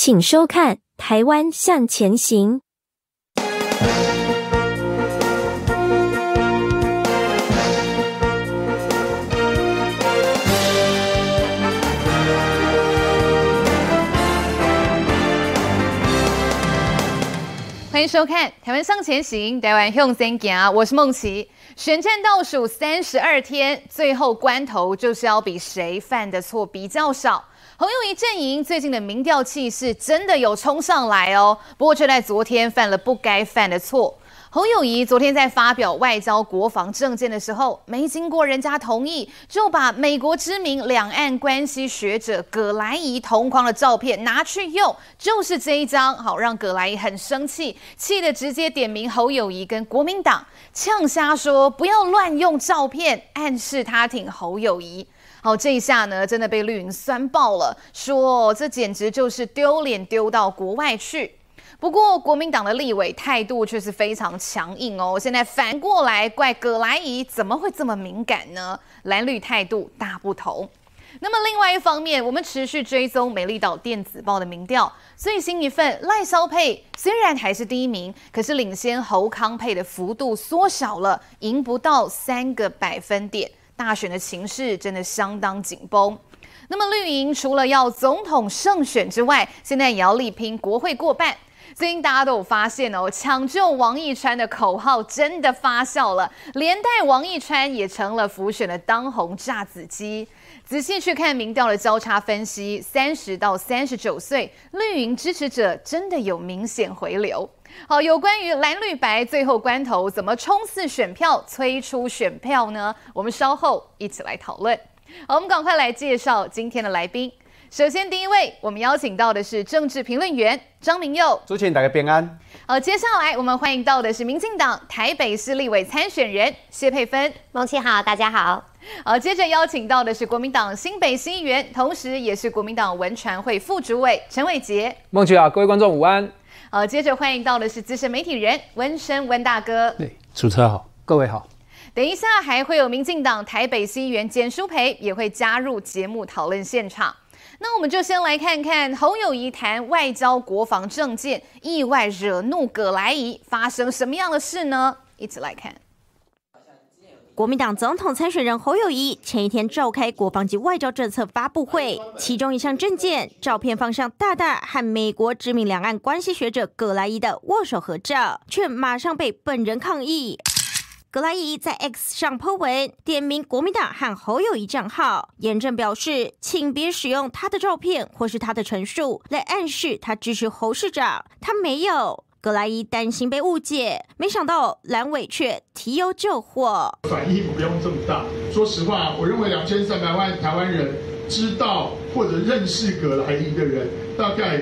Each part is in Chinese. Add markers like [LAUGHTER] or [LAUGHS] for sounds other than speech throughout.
请收看《台湾向前行》。欢迎收看《台湾向前行》，台湾向前行，我是孟琪。选战倒数三十二天，最后关头就是要比谁犯的错比较少。侯友宜阵营最近的民调气势真的有冲上来哦，不过却在昨天犯了不该犯的错。侯友宜昨天在发表外交国防政见的时候，没经过人家同意，就把美国知名两岸关系学者葛莱仪同框的照片拿去用，就是这一张，好让葛莱仪很生气，气得直接点名侯友宜跟国民党，呛瞎说不要乱用照片，暗示他挺侯友宜。好，这一下呢，真的被绿营酸爆了，说这简直就是丢脸丢到国外去。不过，国民党的立委态度却是非常强硬哦。现在反过来怪葛莱仪怎么会这么敏感呢？蓝绿态度大不同。那么另外一方面，我们持续追踪美丽岛电子报的民调，最新一份赖萧配虽然还是第一名，可是领先侯康配的幅度缩小了，赢不到三个百分点。大选的情势真的相当紧绷。那么绿营除了要总统胜选之外，现在也要力拼国会过半。最近大家都有发现哦，抢救王义川的口号真的发酵了，连带王义川也成了浮选的当红炸子鸡。仔细去看民调的交叉分析，三十到三十九岁绿营支持者真的有明显回流。好，有关于蓝绿白最后关头怎么冲刺选票、催出选票呢？我们稍后一起来讨论。好，我们赶快来介绍今天的来宾。首先，第一位，我们邀请到的是政治评论员张明佑。主持人大家平安。好，接下来我们欢迎到的是民进党台北市立委参选人谢佩芬。孟琪好，大家好。好，接着邀请到的是国民党新北新议员，同时也是国民党文传会副主委陈伟杰。孟琪好，各位观众午安。好，接着欢迎到的是资深媒体人温生温大哥。对，主持人好，各位好。等一下还会有民进党台北新议员简淑培也会加入节目讨论现场。那我们就先来看看侯友谊谈外交国防政见，意外惹怒葛莱仪，发生什么样的事呢？一起来看。国民党总统参选人侯友谊前一天召开国防及外交政策发布会，其中一项证件照片放上大大和美国知名两岸关系学者葛莱伊的握手合照，却马上被本人抗议。葛莱伊在 X 上 po 文，点名国民党和侯友谊账号，严正表示，请别使用他的照片或是他的陈述来暗示他支持侯市长，他没有。葛莱伊担心被误解，没想到蓝委却提油救火。反应不用这么大。说实话，我认为两千三百万台湾人知道或者认识葛莱伊的人，大概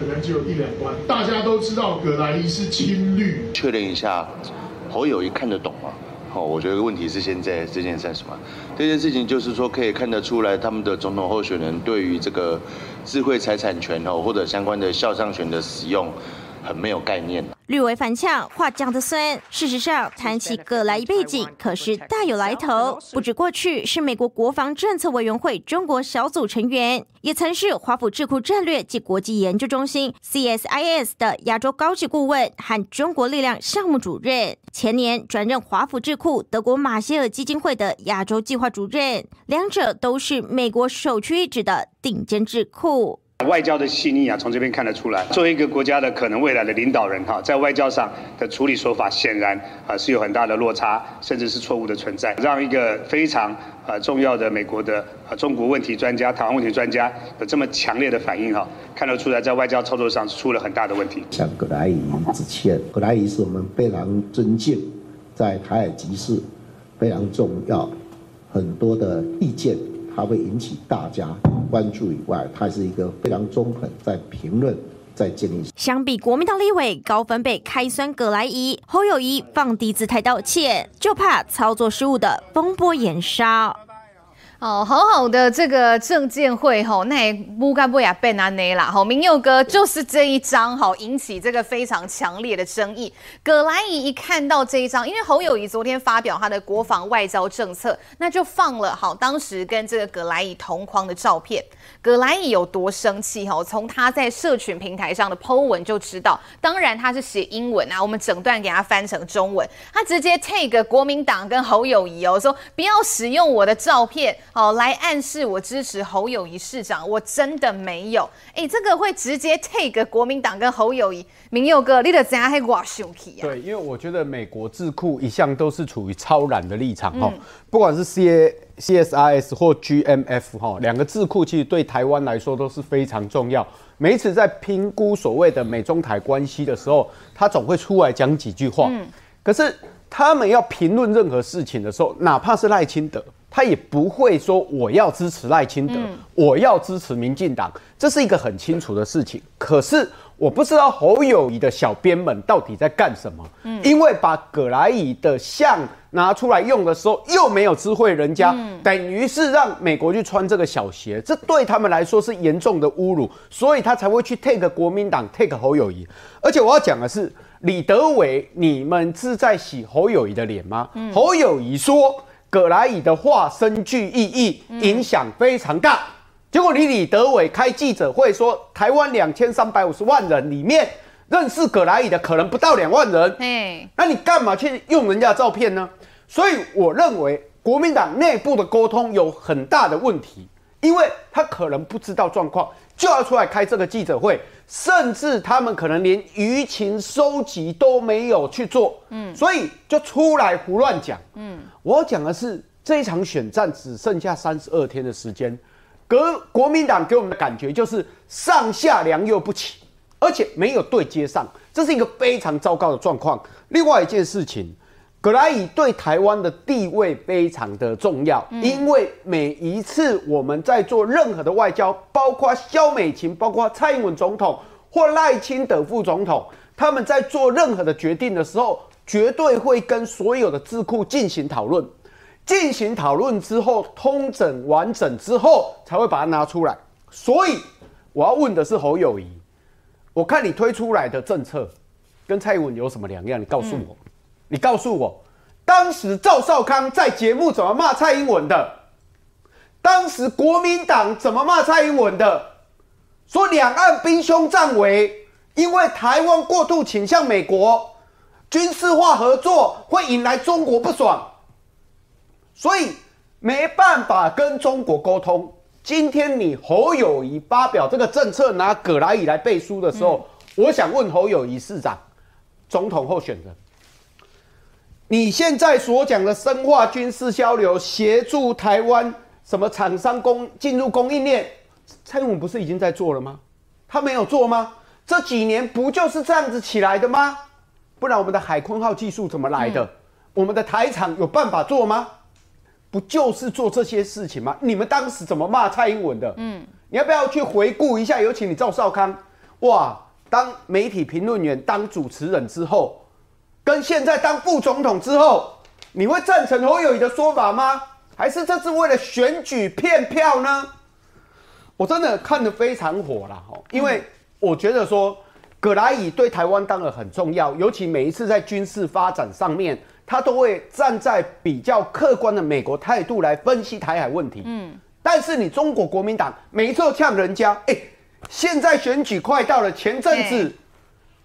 可能只有一两万。大家都知道葛莱伊是亲绿。确认一下。侯友宜看得懂吗？好，我觉得问题是现在这件事什么？这件事情就是说可以看得出来，他们的总统候选人对于这个智慧财产权哦，或者相关的肖像权的使用。很没有概念。绿为反呛，话讲得酸。事实上，谈起葛莱仪背景，可是大有来头。不止过去是美国国防政策委员会中国小组成员，也曾是华府智库战略及国际研究中心 （CSIS） 的亚洲高级顾问和中国力量项目主任。前年转任华府智库德国马歇尔基金会的亚洲计划主任，两者都是美国首屈一指的顶尖智库。外交的细腻啊，从这边看得出来。作为一个国家的可能未来的领导人哈，在外交上的处理手法显然啊是有很大的落差，甚至是错误的存在，让一个非常啊重要的美国的啊中国问题专家、台湾问题专家有这么强烈的反应哈，看得出来在外交操作上出了很大的问题。向葛莱仪致歉，葛莱仪是我们非常尊敬，在台海局势非常重要，很多的意见。它会引起大家关注以外，它是一个非常中肯，在评论，在建立。相比国民党立委高分贝开酸葛莱仪，侯友谊放低姿态道歉，就怕操作失误的风波延烧。哦，好好的这个政见会吼，那也不该不也被拿内啦吼，明佑哥就是这一张吼，引起这个非常强烈的争议。葛莱仪一看到这一张，因为侯友谊昨天发表他的国防外交政策，那就放了好当时跟这个葛莱仪同框的照片。葛莱仪有多生气哈？从他在社群平台上的 po 文就知道，当然他是写英文啊，我们整段给他翻成中文，他直接 take 国民党跟侯友谊哦，说不要使用我的照片。好，来暗示我支持侯友谊市长，我真的没有。哎，这个会直接 take 国民党跟侯友谊，明佑哥，你得怎样还挂生气啊？对，因为我觉得美国智库一向都是处于超然的立场哈，嗯、不管是 C A C S I S 或 G M F 哈，两个智库其实对台湾来说都是非常重要。每一次在评估所谓的美中台关系的时候，他总会出来讲几句话。嗯、可是他们要评论任何事情的时候，哪怕是赖清德。他也不会说我要支持赖清德，嗯、我要支持民进党，这是一个很清楚的事情。可是我不知道侯友谊的小编们到底在干什么，嗯、因为把葛莱仪的像拿出来用的时候，又没有知会人家，嗯、等于是让美国去穿这个小鞋，这对他们来说是严重的侮辱，所以他才会去 take 国民党 take 侯友谊。而且我要讲的是，李德伟，你们是在洗侯友谊的脸吗？嗯、侯友谊说。葛莱仪的话深具意义，影响非常大。嗯、结果你李德伟开记者会说，台湾两千三百五十万人里面认识葛莱仪的可能不到两万人。嘿那你干嘛去用人家的照片呢？所以我认为国民党内部的沟通有很大的问题，因为他可能不知道状况，就要出来开这个记者会。甚至他们可能连舆情收集都没有去做，嗯，所以就出来胡乱讲，嗯，我讲的是这一场选战只剩下三十二天的时间，国国民党给我们的感觉就是上下梁又不齐，而且没有对接上，这是一个非常糟糕的状况。另外一件事情。葛莱仪对台湾的地位非常的重要，因为每一次我们在做任何的外交，包括萧美琴、包括蔡英文总统或赖清德副总统，他们在做任何的决定的时候，绝对会跟所有的智库进行讨论，进行讨论之后，通整完整之后，才会把它拿出来。所以我要问的是侯友谊，我看你推出来的政策跟蔡英文有什么两样？你告诉我。你告诉我，当时赵少康在节目怎么骂蔡英文的？当时国民党怎么骂蔡英文的？说两岸兵凶战危，因为台湾过度倾向美国，军事化合作会引来中国不爽，所以没办法跟中国沟通。今天你侯友谊发表这个政策，拿葛莱仪来背书的时候，嗯、我想问侯友谊市长，总统候选人。你现在所讲的深化军事交流，协助台湾什么厂商供进入供应链，蔡英文不是已经在做了吗？他没有做吗？这几年不就是这样子起来的吗？不然我们的海鲲号技术怎么来的？嗯、我们的台厂有办法做吗？不就是做这些事情吗？你们当时怎么骂蔡英文的？嗯，你要不要去回顾一下？有请你赵少康，哇，当媒体评论员、当主持人之后。跟现在当副总统之后，你会赞成侯友宜的说法吗？还是这是为了选举骗票呢？我真的看得非常火了，因为我觉得说，葛莱仪对台湾当然很重要，尤其每一次在军事发展上面，他都会站在比较客观的美国态度来分析台海问题。嗯，但是你中国国民党每一次都呛人家，哎，现在选举快到了，前阵子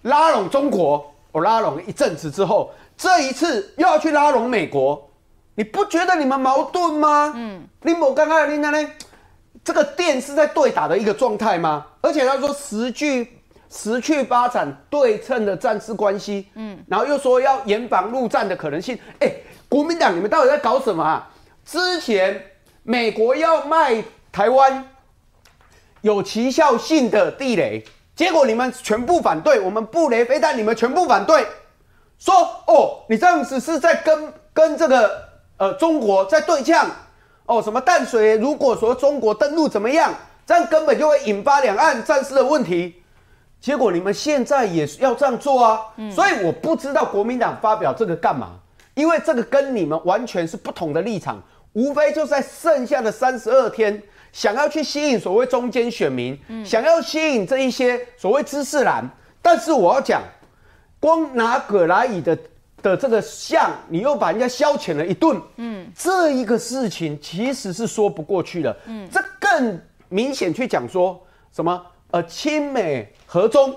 拉拢中国。我拉拢一阵子之后，这一次又要去拉拢美国，你不觉得你们矛盾吗？嗯，林某刚刚的林丹呢？这个电是在对打的一个状态吗？而且他说时去时去发展对称的战事关系，嗯，然后又说要严防陆战的可能性。哎，国民党你们到底在搞什么啊？之前美国要卖台湾有奇效性的地雷。结果你们全部反对，我们布雷飞弹，你们全部反对，说哦，你这样子是在跟跟这个呃中国在对呛，哦，什么淡水，如果说中国登陆怎么样，这样根本就会引发两岸战事的问题。结果你们现在也是要这样做啊，所以我不知道国民党发表这个干嘛，因为这个跟你们完全是不同的立场。无非就在剩下的三十二天，想要去吸引所谓中间选民，想要吸引这一些所谓知识蓝。但是我要讲，光拿葛莱仪的的这个像，你又把人家消遣了一顿，嗯，这一个事情其实是说不过去的，嗯，这更明显去讲说什么？呃，亲美和中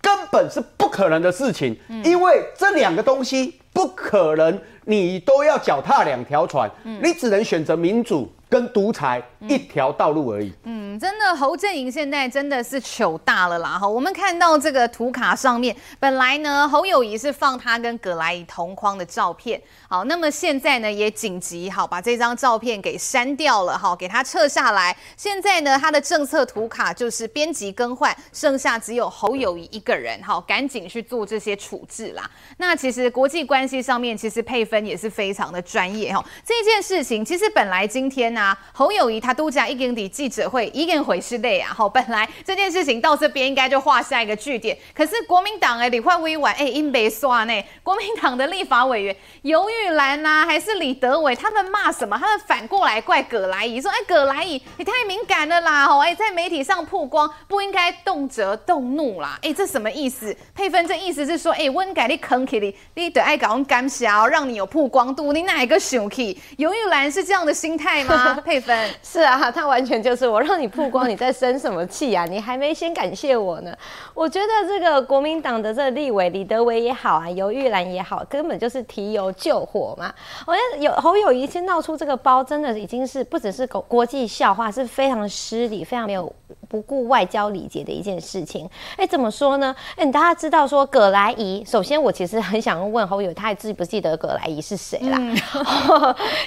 根本是不可能的事情，嗯、因为这两个东西不可能，你都要脚踏两条船，嗯、你只能选择民主。跟独裁一条道路而已。嗯，真的，侯阵营现在真的是糗大了啦！哈，我们看到这个图卡上面，本来呢，侯友谊是放他跟葛莱仪同框的照片。好，那么现在呢，也紧急好把这张照片给删掉了，哈，给他撤下来。现在呢，他的政策图卡就是编辑更换，剩下只有侯友谊一个人。好，赶紧去做这些处置啦。那其实国际关系上面，其实配分也是非常的专业。哈，这件事情其实本来今天。呢侯友谊他度假一经底记者会一根回事类啊，好，本来这件事情到这边应该就画下一个句点，可是国民党哎，李焕威完哎，因被刷呢，国民党的立法委员尤玉兰呐、啊，还是李德伟，他们骂什么？他们反过来怪葛莱仪，说哎，葛莱仪你太敏感了啦，吼，哎，在媒体上曝光不应该动辄动怒啦，哎，这什么意思？佩芬这意思是说，哎，温改你坑起你，你得爱搞干小，让你有曝光度，你哪一个生气？尤玉兰是这样的心态吗？[LAUGHS] 佩芬是啊，他完全就是我让你曝光，你在生什么气啊？你还没先感谢我呢。我觉得这个国民党的这个立委李德维也好啊，尤玉兰也好，根本就是提油救火嘛。我觉得有侯友谊先闹出这个包，真的已经是不只是国国际笑话，是非常失礼、非常没有不顾外交礼节的一件事情。哎，怎么说呢？哎，大家知道说葛莱仪，首先我其实很想问侯友，他还记不记得葛莱仪是谁啦？嗯、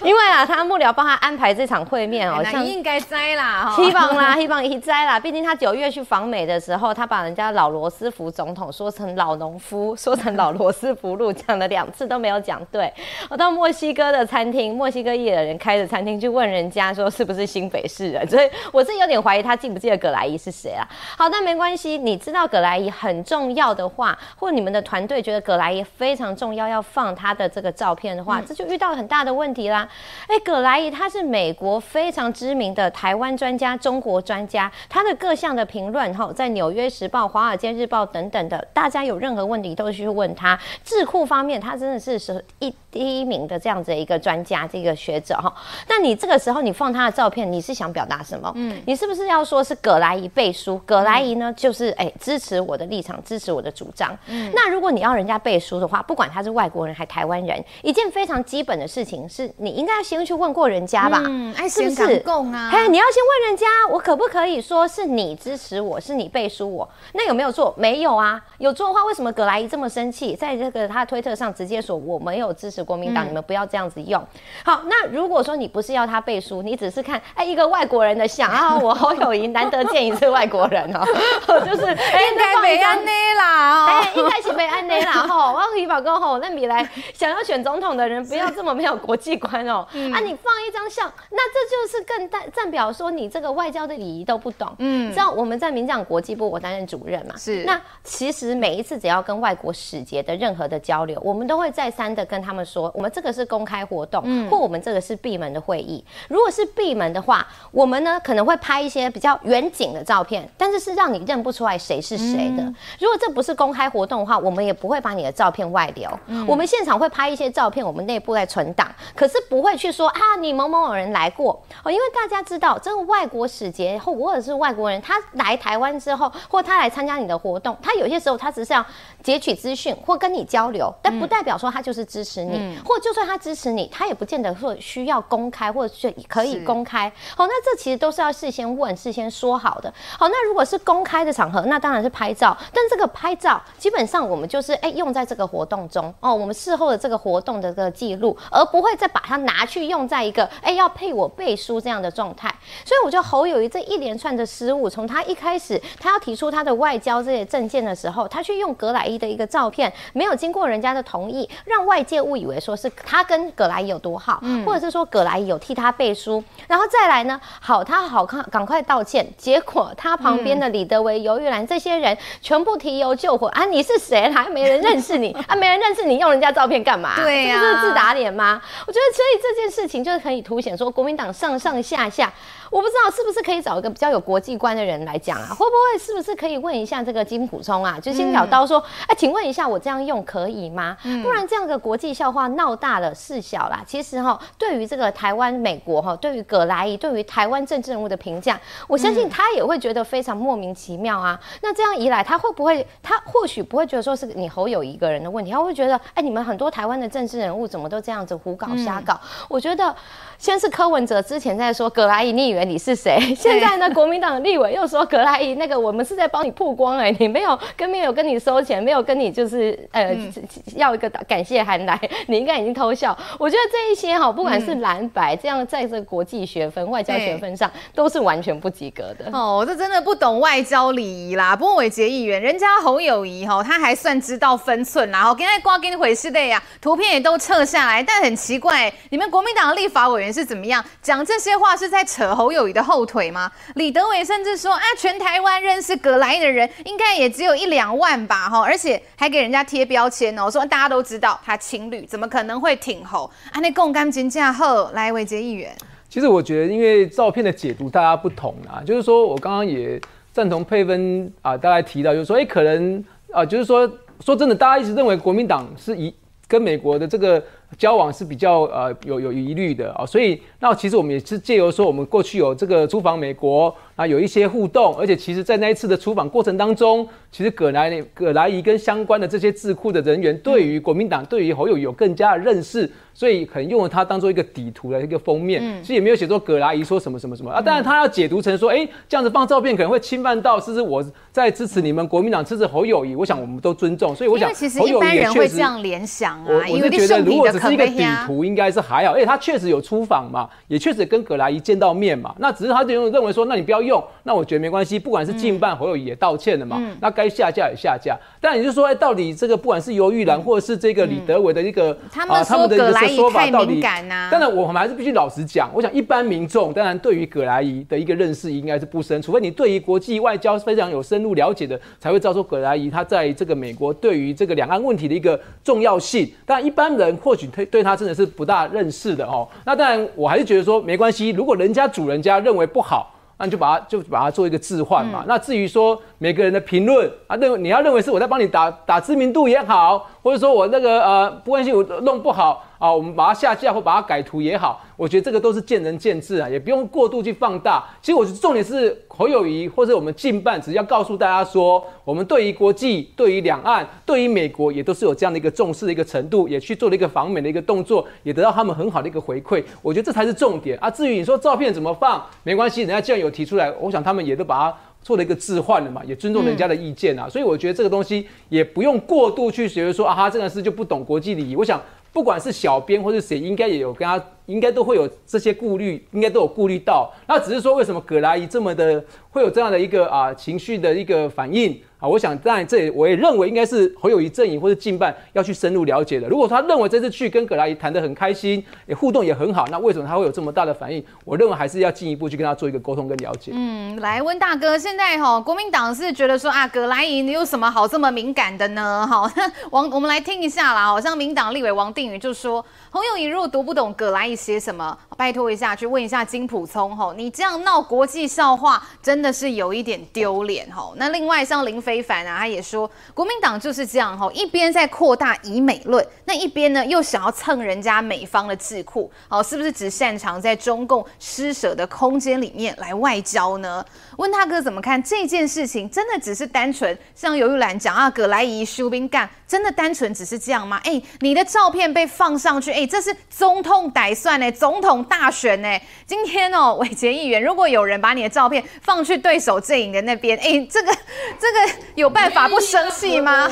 [LAUGHS] 因为啊，他幕僚帮他安排这场。会面哦，像应该摘啦，希望啦，[LAUGHS] 希望一摘啦。毕竟他九月去访美的时候，他把人家老罗斯福总统说成老农夫，[LAUGHS] 说成老罗斯福路，讲了两次都没有讲对。我到墨西哥的餐厅，墨西哥裔的人开的餐厅，去问人家说是不是新北市人，所以我是有点怀疑他记不记得葛莱伊是谁啊？好，那没关系，你知道葛莱伊很重要的话，或你们的团队觉得葛莱伊非常重要，要放他的这个照片的话，嗯、这就遇到很大的问题啦。哎，葛莱伊他是美国。国非常知名的台湾专家、中国专家，他的各项的评论哈，在《纽约时报》、《华尔街日报》等等的，大家有任何问题都去问他。智库方面，他真的是是一第一名的这样子的一个专家，这个学者哈。那你这个时候你放他的照片，你是想表达什么？嗯，你是不是要说是葛莱仪背书？葛莱仪呢，就是哎、欸、支持我的立场，支持我的主张。嗯，那如果你要人家背书的话，不管他是外国人还台湾人，一件非常基本的事情是你应该要先去问过人家吧。嗯是不是？啊？嘿，你要先问人家，我可不可以说是你支持我，是你背书我？那有没有做？没有啊。有做的话，为什么葛莱仪这么生气？在这个他推特上直接说我没有支持国民党，嗯、你们不要这样子用。好，那如果说你不是要他背书，你只是看哎一个外国人的像啊，[LAUGHS] 我侯友谊难得见一次外国人哦，[LAUGHS] 就是哎应该没安内啦，哎应该是没安内啦吼。我 [LAUGHS] 希望讲吼，那你来想要选总统的人不要这么没有国际观哦。啊，你放一张像，那。这就是更代代表说你这个外交的礼仪都不懂。嗯，知道我们在民进党国际部，我担任主任嘛。是。那其实每一次只要跟外国使节的任何的交流，我们都会再三的跟他们说，我们这个是公开活动，嗯，或我们这个是闭门的会议。如果是闭门的话，我们呢可能会拍一些比较远景的照片，但是是让你认不出来谁是谁的。如果这不是公开活动的话，我们也不会把你的照片外流。嗯，我们现场会拍一些照片，我们内部在存档，可是不会去说啊，你某某某人来过。哦，因为大家知道，这个外国使节或或者是外国人，他来台湾之后，或他来参加你的活动，他有些时候他只是要截取资讯或跟你交流，但不代表说他就是支持你，嗯、或就算他支持你，他也不见得说需要公开，或者是可以公开。好，那这其实都是要事先问、事先说好的。好，那如果是公开的场合，那当然是拍照，但这个拍照基本上我们就是哎、欸、用在这个活动中哦，我们事后的这个活动的这个记录，而不会再把它拿去用在一个哎、欸、要配我背。书这样的状态，所以我觉得侯友谊这一连串的失误，从他一开始他要提出他的外交这些证件的时候，他去用格莱伊的一个照片，没有经过人家的同意，让外界误以为为说是他跟葛莱仪有多好，嗯、或者是说葛莱仪有替他背书，然后再来呢，好，他好看，赶快道歉。结果他旁边的李德维、游玉兰这些人全部提油救火啊！你是谁？还没人认识你 [LAUGHS] 啊？没人认识你，用人家照片干嘛？对呀、啊，这是自打脸吗？我觉得，所以这件事情就是可以凸显说，国民党上上下下。我不知道是不是可以找一个比较有国际观的人来讲啊？[LAUGHS] 会不会是不是可以问一下这个金普聪啊？就金小刀说，哎、嗯，请问一下，我这样用可以吗？嗯、不然这样的国际笑话闹大了事小啦。其实哈，对于这个台湾、美国哈，对于葛莱仪，对于台湾政治人物的评价，我相信他也会觉得非常莫名其妙啊。嗯、那这样一来，他会不会？他或许不会觉得说是你侯友一个人的问题，他会觉得，哎，你们很多台湾的政治人物怎么都这样子胡搞瞎搞？嗯、我觉得。先是柯文哲之前在说葛莱仪，你以为你是谁？现在呢，国民党的立委又说葛莱仪，那个我们是在帮你曝光哎、欸，你没有跟没有跟你收钱，没有跟你就是呃、嗯、要一个感谢函来，你应该已经偷笑。我觉得这一些哈，不管是蓝白，这样在这个国际学分、外交学分上都是完全不及格的。哦，这真的不懂外交礼仪啦。不过伟杰议员，人家侯友谊哈，他还算知道分寸啦。然后跟他挂跟回事的呀，图片也都撤下来，但很奇怪，你们国民党的立法委员。是怎么样讲这些话？是在扯侯友宜的后腿吗？李德伟甚至说啊，全台湾认识葛莱的人应该也只有一两万吧，哈，而且还给人家贴标签哦，说大家都知道他亲绿，怎么可能会挺侯？啊，那共感金价后来伟捷议员。其实我觉得，因为照片的解读大家不同啊，就是说我刚刚也赞同佩芬啊，大概提到就是说，哎，可能啊，就是说说真的，大家一直认为国民党是以跟美国的这个。交往是比较呃有有疑虑的啊，所以那其实我们也是借由说我们过去有这个租房美国啊，有一些互动，而且其实在那一次的出访过程当中，其实葛莱葛莱仪跟相关的这些智库的人员对于国民党对于侯友宜有更加的认识，所以可能用了他当做一个底图的一个封面，其实也没有写说葛莱仪说什么什么什么啊，当然他要解读成说，哎，这样子放照片可能会侵犯到是不是我在支持你们国民党支持侯友谊，我想我们都尊重，所以我想侯友宜也确实这样联想啊，我我是觉得如果只。是一个底图，应该是还好，而且他确实有出访嘛，也确实跟葛莱仪见到面嘛。那只是他就认为说，那你不要用，那我觉得没关系。不管是近办侯友宜也道歉了嘛，嗯、那该下架也下架。但也就是说，哎，到底这个不管是游玉兰或者是这个李德伟的一个、嗯、啊，他们的一个说法到底，当然我们还是必须老实讲。我想一般民众当然对于葛莱仪的一个认识应该是不深，除非你对于国际外交非常有深入了解的，才会知道说葛莱仪他在这个美国对于这个两岸问题的一个重要性。但一般人或许对对他真的是。不大认识的哦，那当然我还是觉得说没关系。如果人家主人家认为不好，那你就把它就把它做一个置换嘛。嗯、那至于说每个人的评论啊，认为你要认为是我在帮你打打知名度也好，或者说我那个呃不关心我弄不好。啊，我们把它下架或把它改图也好，我觉得这个都是见仁见智啊，也不用过度去放大。其实我觉得重点是侯友谊或者我们近办，只要告诉大家说，我们对于国际、对于两岸、对于美国，也都是有这样的一个重视的一个程度，也去做了一个访美的一个动作，也得到他们很好的一个回馈。我觉得这才是重点啊。至于你说照片怎么放，没关系，人家既然有提出来，我想他们也都把它做了一个置换了嘛，也尊重人家的意见啊。嗯、所以我觉得这个东西也不用过度去觉得说啊，他这个事就不懂国际礼仪。我想。不管是小编或是谁，应该也有跟他，应该都会有这些顾虑，应该都有顾虑到。那只是说，为什么葛莱仪这么的会有这样的一个啊情绪的一个反应？啊，我想当然，这也我也认为应该是侯友宜阵营或者近办要去深入了解的。如果他认为这次去跟葛莱仪谈得很开心，也互动也很好，那为什么他会有这么大的反应？我认为还是要进一步去跟他做一个沟通跟了解。嗯，来温大哥，现在哈国民党是觉得说啊，葛莱仪你有什么好这么敏感的呢？好，王我们来听一下啦。好像民党立委王定宇就说，侯友宜如果读不懂葛莱仪写什么，拜托一下去问一下金普聪吼，你这样闹国际笑话真的是有一点丢脸吼。那另外像林。非凡啊，他也说国民党就是这样吼，一边在扩大以美论，那一边呢又想要蹭人家美方的智库，哦，是不是只擅长在中共施舍的空间里面来外交呢？温大哥怎么看这件事情？真的只是单纯像游玉兰讲啊，葛莱仪收兵干，真的单纯只是这样吗？哎，你的照片被放上去，哎，这是总统歹算呢，总统大选呢。今天哦，[LAUGHS] 伟杰议员，如果有人把你的照片放去对手阵营的那边，哎，这个这个。有办法不生气吗？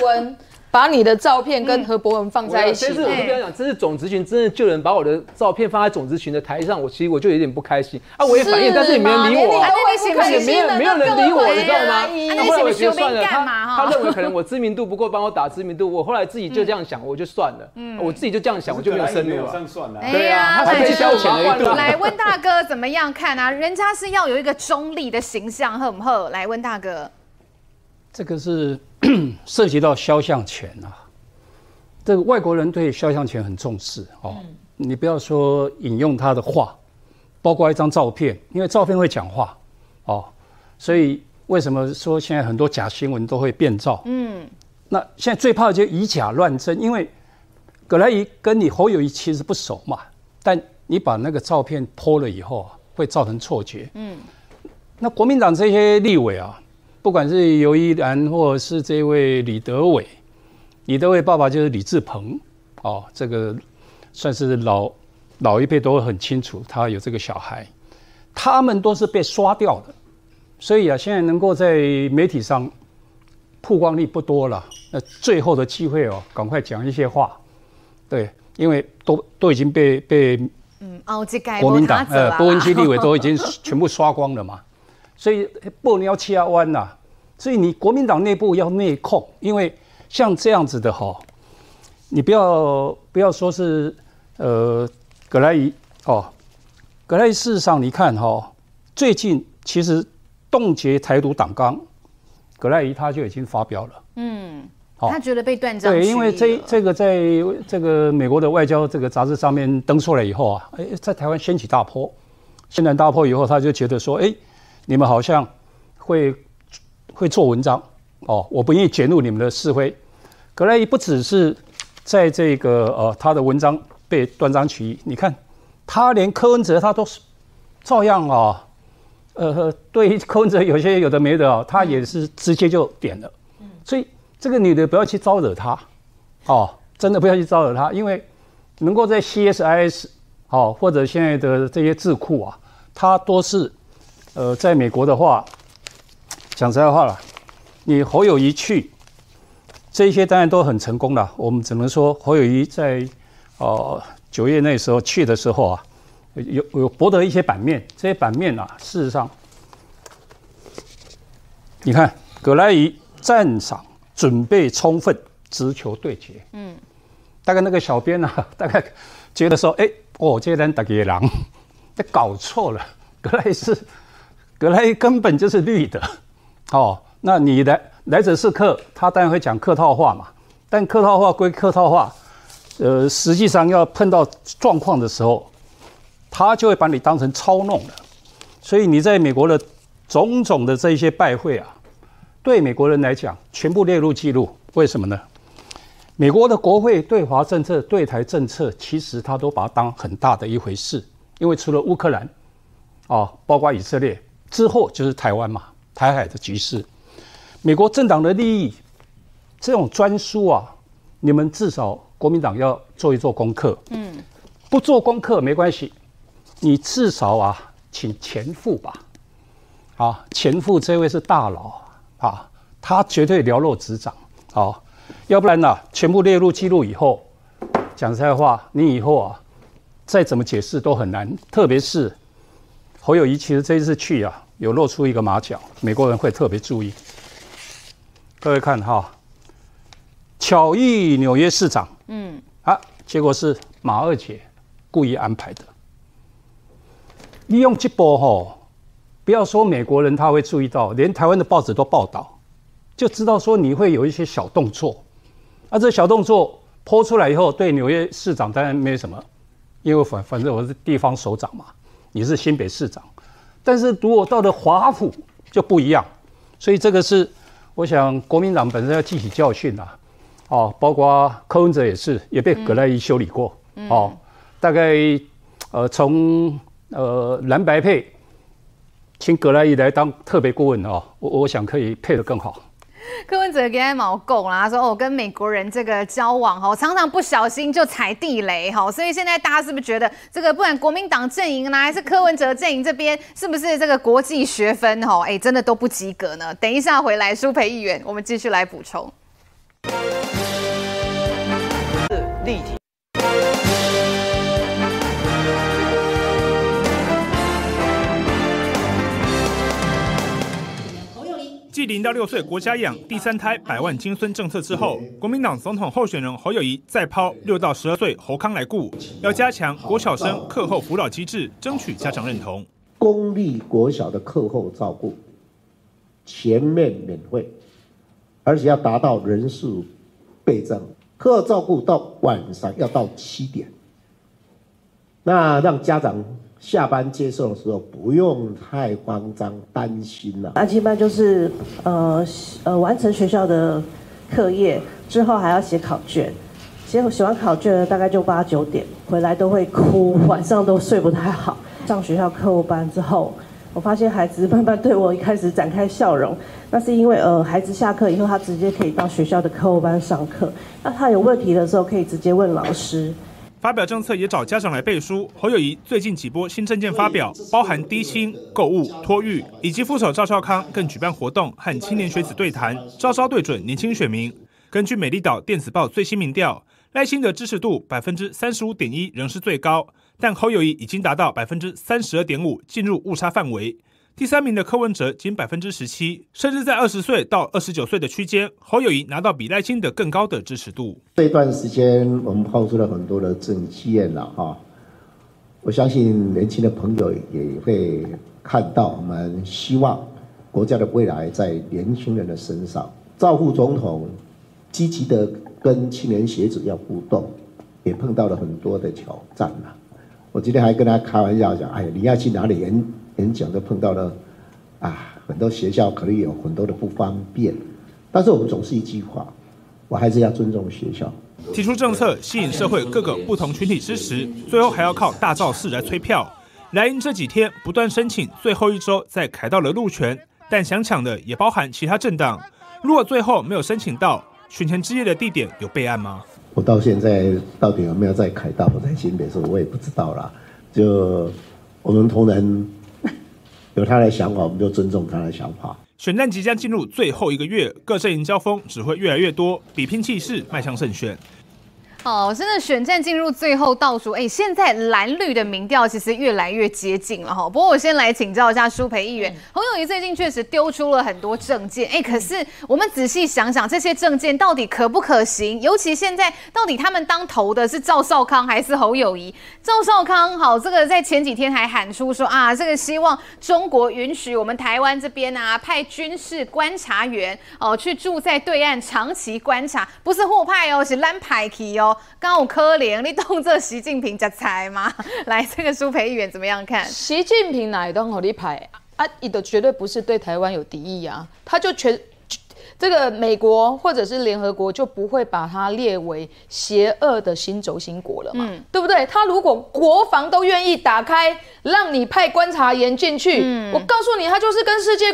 把你的照片跟何博文放在一起。其实我就跟他讲，这是总职群真的就有人把我的照片放在总职群的台上，我其实我就有点不开心啊！我也反应，但是也没人理我，啊，也没有没有人理我，你知道吗？那后来我觉得算了，他他认为可能我知名度不够，帮我打知名度。我后来自己就这样想，我就算了，嗯，我自己就这样想，我就没有深入了。对啊，他可以消遣了一顿。来，问大哥怎么样看啊？人家是要有一个中立的形象，好不好？来，问大哥，这个是 [CLEARS THROAT] 涉及到肖像权啊。这个外国人对肖像权很重视哦。你不要说引用他的话，包括一张照片，因为照片会讲话哦。所以为什么说现在很多假新闻都会变造？嗯，那现在最怕的就是以假乱真，因为葛莱仪跟你侯友谊其实不熟嘛，但你把那个照片 PO 了以后啊，会造成错觉。嗯，那国民党这些立委啊，不管是尤一然或者是这位李德伟。李德伟爸爸就是李志鹏，哦，这个算是老老一辈都很清楚，他有这个小孩，他们都是被刷掉的，所以啊，现在能够在媒体上曝光率不多了，那最后的机会哦，赶快讲一些话，对，因为都都已经被被嗯，国民党呃，波文区立委都已经 [LAUGHS] 全部刷光了嘛，所以不能要掐弯呐，所以你国民党内部要内控，因为。像这样子的哈，你不要不要说是呃葛莱仪哦，葛莱仪事实上你看哈，最近其实冻结台独党纲，葛莱仪他就已经发表了，嗯，他觉得被断章。对，因为这这个在这个美国的外交这个杂志上面登出来以后啊，哎，在台湾掀起大波，掀然大波以后，他就觉得说，哎，你们好像会会做文章。哦，我不愿意卷入你们的是非。格莱仪不只是在这个呃，他的文章被断章取义，你看他连柯文哲他都是照样啊，呃，对柯文哲有些有的没的啊，他也是直接就点了。所以这个女的不要去招惹他，哦，真的不要去招惹他，因为能够在 CSIS 哦，或者现在的这些智库啊，他都是呃，在美国的话，讲实在话了。你侯友宜去，这些当然都很成功了。我们只能说侯友宜在呃九月那时候去的时候啊，有有博得一些版面。这些版面啊，事实上，你看葛莱仪赞赏准备充分，直球对决。嗯，大概那个小编啊，大概觉得说，哎，哦，这人打给狼，这搞错了。葛莱仪是葛莱根本就是绿的，哦。那你来来者是客，他当然会讲客套话嘛。但客套话归客套话，呃，实际上要碰到状况的时候，他就会把你当成操弄了。所以你在美国的种种的这些拜会啊，对美国人来讲，全部列入记录。为什么呢？美国的国会对华政策、对台政策，其实他都把它当很大的一回事。因为除了乌克兰，啊，包括以色列之后就是台湾嘛，台海的局势。美国政党的利益，这种专书啊，你们至少国民党要做一做功课。嗯，不做功课没关系，你至少啊，请前副吧。啊，前副这位是大佬啊，他绝对了若指掌。好，要不然呢、啊，全部列入记录以后，讲实在话，你以后啊，再怎么解释都很难。特别是侯友谊，其实这一次去啊，有露出一个马脚，美国人会特别注意。各位看哈，巧遇纽约市长，嗯，啊，结果是马二姐故意安排的。利用这波哈，不要说美国人他会注意到，连台湾的报纸都报道，就知道说你会有一些小动作。啊，这小动作泼出来以后，对纽约市长当然没什么，因为反反正我是地方首长嘛，你是新北市长。但是如果到了华府就不一样，所以这个是。我想国民党本身要记起教训啦，哦，包括柯文哲也是，也被葛莱仪修理过，嗯、哦，大概呃从呃蓝白配，请葛莱仪来当特别顾问哦，我我想可以配得更好。柯文哲给他毛够啦，说哦，跟美国人这个交往哈，常常不小心就踩地雷哈，所以现在大家是不是觉得这个不管国民党阵营呢，还是柯文哲阵营这边，是不是这个国际学分哈，哎，真的都不及格呢？等一下回来，苏培议员，我们继续来补充。立体。继零到六岁国家养第三胎百万金孙政策之后，国民党总统候选人侯友谊再抛六到十二岁侯康来顾，要加强国小生课后辅导机制，争取家长认同。公立国小的课后照顾全面免费，而且要达到人数倍增。课后照顾到晚上要到七点，那让家长。下班接送的时候不用太慌张担心了。安亲班就是呃呃完成学校的课业之后还要写考卷，写写完考卷大概就八九点回来都会哭，晚上都睡不太好。上学校课后班之后，我发现孩子慢慢对我一开始展开笑容，那是因为呃孩子下课以后他直接可以到学校的课后班上课，那他有问题的时候可以直接问老师。发表政策也找家长来背书。侯友谊最近几波新政见发表，包含低薪、购物、托育，以及副手赵少康更举办活动和青年学子对谈，招招对准年轻选民。根据美丽岛电子报最新民调，赖清德支持度百分之三十五点一仍是最高，但侯友谊已经达到百分之三十二点五，进入误差范围。第三名的柯文哲仅百分之十七，甚至在二十岁到二十九岁的区间，侯友宜拿到比赖清德更高的支持度。这段时间，我们抛出了很多的政见了哈，我相信年轻的朋友也会看到。我们希望国家的未来在年轻人的身上。赵副总统积极的跟青年学子要互动，也碰到了很多的挑战了。我今天还跟他开玩笑讲：“哎呀，你要去哪里演？”演讲都碰到了啊，很多学校可能有很多的不方便，但是我们总是一句话，我还是要尊重学校。提出政策吸引社会各个不同群体支持，最后还要靠大造势来催票。莱茵这几天不断申请最后一周再凯到了路权，但想抢的也包含其他政党。如果最后没有申请到选前之夜的地点有备案吗？我到现在到底有没有在凯道？我在新北市，我也不知道啦。就我们同仁。有他的想法，我们就尊重他的想法。选战即将进入最后一个月，各阵营交锋只会越来越多，比拼气势，迈向胜选。哦，真的选战进入最后倒数，哎，现在蓝绿的民调其实越来越接近了哈。不过我先来请教一下舒培议员，侯友谊最近确实丢出了很多证件，哎，可是我们仔细想想，这些证件到底可不可行？尤其现在到底他们当头的是赵少康还是侯友谊？赵少康好，这个在前几天还喊出说啊，这个希望中国允许我们台湾这边啊派军事观察员哦去住在对岸长期观察，不是互派哦，是蓝派去哦。刚有可怜，你动这习近平在猜吗？[LAUGHS] 来，这个苏培远怎么样看？习近平哪一段好立牌啊？你的绝对不是对台湾有敌意啊，他就全。这个美国或者是联合国就不会把它列为邪恶的新轴心国了嘛？嗯、对不对？他如果国防都愿意打开，让你派观察员进去，嗯、我告诉你，他就是跟世界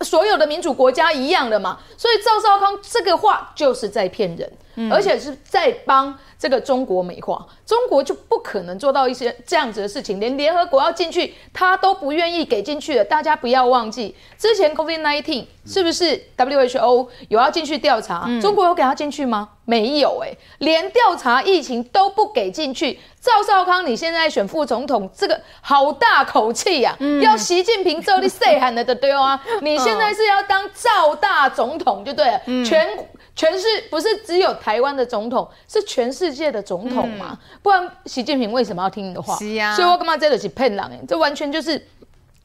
所有的民主国家一样的嘛。所以赵少康这个话就是在骗人，嗯、而且是在帮这个中国美化。中国就不可能做到一些这样子的事情，连联合国要进去，他都不愿意给进去的。大家不要忘记，之前 COVID-19 是不是 WHO 有要进去调查？嗯、中国有给他进去吗？没有哎、欸，连调查疫情都不给进去。赵少康，你现在选副总统，这个好大口气呀、啊！嗯、要习近平这里 say 喊的对啊，你现在是要当赵大总统就对了，嗯、全全是不是只有台湾的总统，是全世界的总统嘛？嗯不然，习近平为什么要听你的话？是啊，所以我干嘛这里是骗人？哎，这完全就是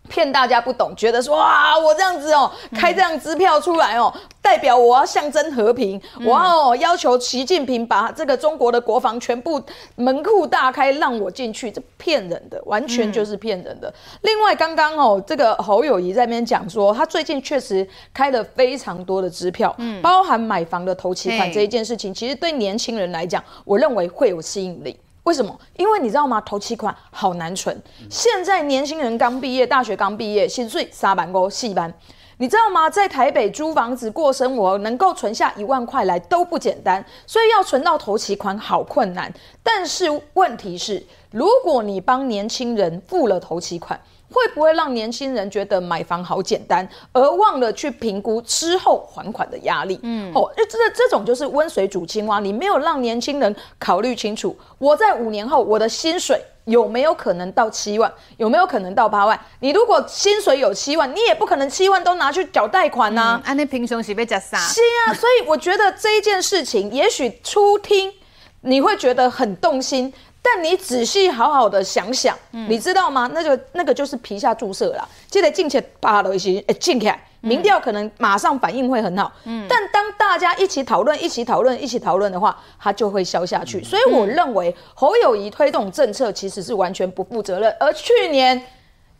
骗大家不懂，觉得说哇，我这样子哦，开这样支票出来哦，代表我要象征和平，我要要求习近平把这个中国的国防全部门户大开，让我进去，这骗人的，完全就是骗人的。另外，刚刚哦，这个侯友宜在那边讲说，他最近确实开了非常多的支票，包含买房的头期款这一件事情，其实对年轻人来讲，我认为会有吸引力。为什么？因为你知道吗？头期款好难存。现在年轻人刚毕业，大学刚毕业，薪水三班高四班，你知道吗？在台北租房子过生活，能够存下一万块来都不简单，所以要存到头期款好困难。但是问题是，如果你帮年轻人付了头期款，会不会让年轻人觉得买房好简单，而忘了去评估之后还款的压力？嗯，哦，这这种就是温水煮青蛙，你没有让年轻人考虑清楚，我在五年后我的薪水有没有可能到七万，有没有可能到八万？你如果薪水有七万，你也不可能七万都拿去缴贷款呐、啊。啊，那平常是被加杀。是啊，所以我觉得这一件事情，也许初听你会觉得很动心。但你仔细好好的想想，嗯、你知道吗？那个那个就是皮下注射啦。记得进去把了一些，哎，进去，民调可能马上反应会很好。嗯，但当大家一起讨论、一起讨论、一起讨论的话，它就会消下去。嗯、所以我认为侯友谊推动政策其实是完全不负责任。而去年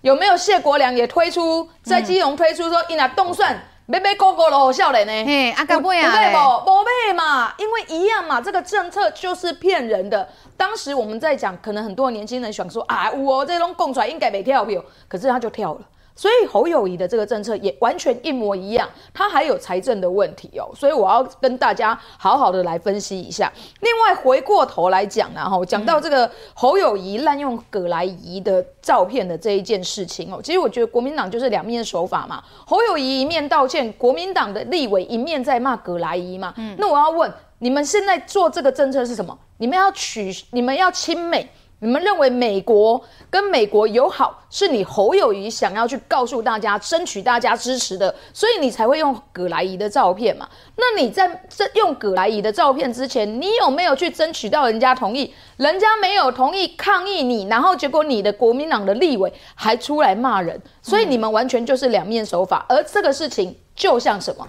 有没有谢国良也推出在基隆推出说，一拿动算。没没高高的好笑嘞呢？嘿，阿干不呀？对不？不配嘛，因为一样嘛，这个政策就是骗人的。当时我们在讲，可能很多年轻人想说啊，我这种供出来应该没跳票，可是他就跳了。所以侯友谊的这个政策也完全一模一样，他还有财政的问题哦，所以我要跟大家好好的来分析一下。另外回过头来讲呢，哈，讲到这个侯友谊滥用葛莱仪的照片的这一件事情哦，其实我觉得国民党就是两面手法嘛，侯友谊一面道歉，国民党的立委一面在骂葛莱仪嘛。嗯，那我要问你们现在做这个政策是什么？你们要取，你们要亲美？你们认为美国跟美国友好是你侯友谊想要去告诉大家、争取大家支持的，所以你才会用葛莱仪的照片嘛？那你在这用葛莱仪的照片之前，你有没有去争取到人家同意？人家没有同意抗议你，然后结果你的国民党的立委还出来骂人，所以你们完全就是两面手法。而这个事情就像什么？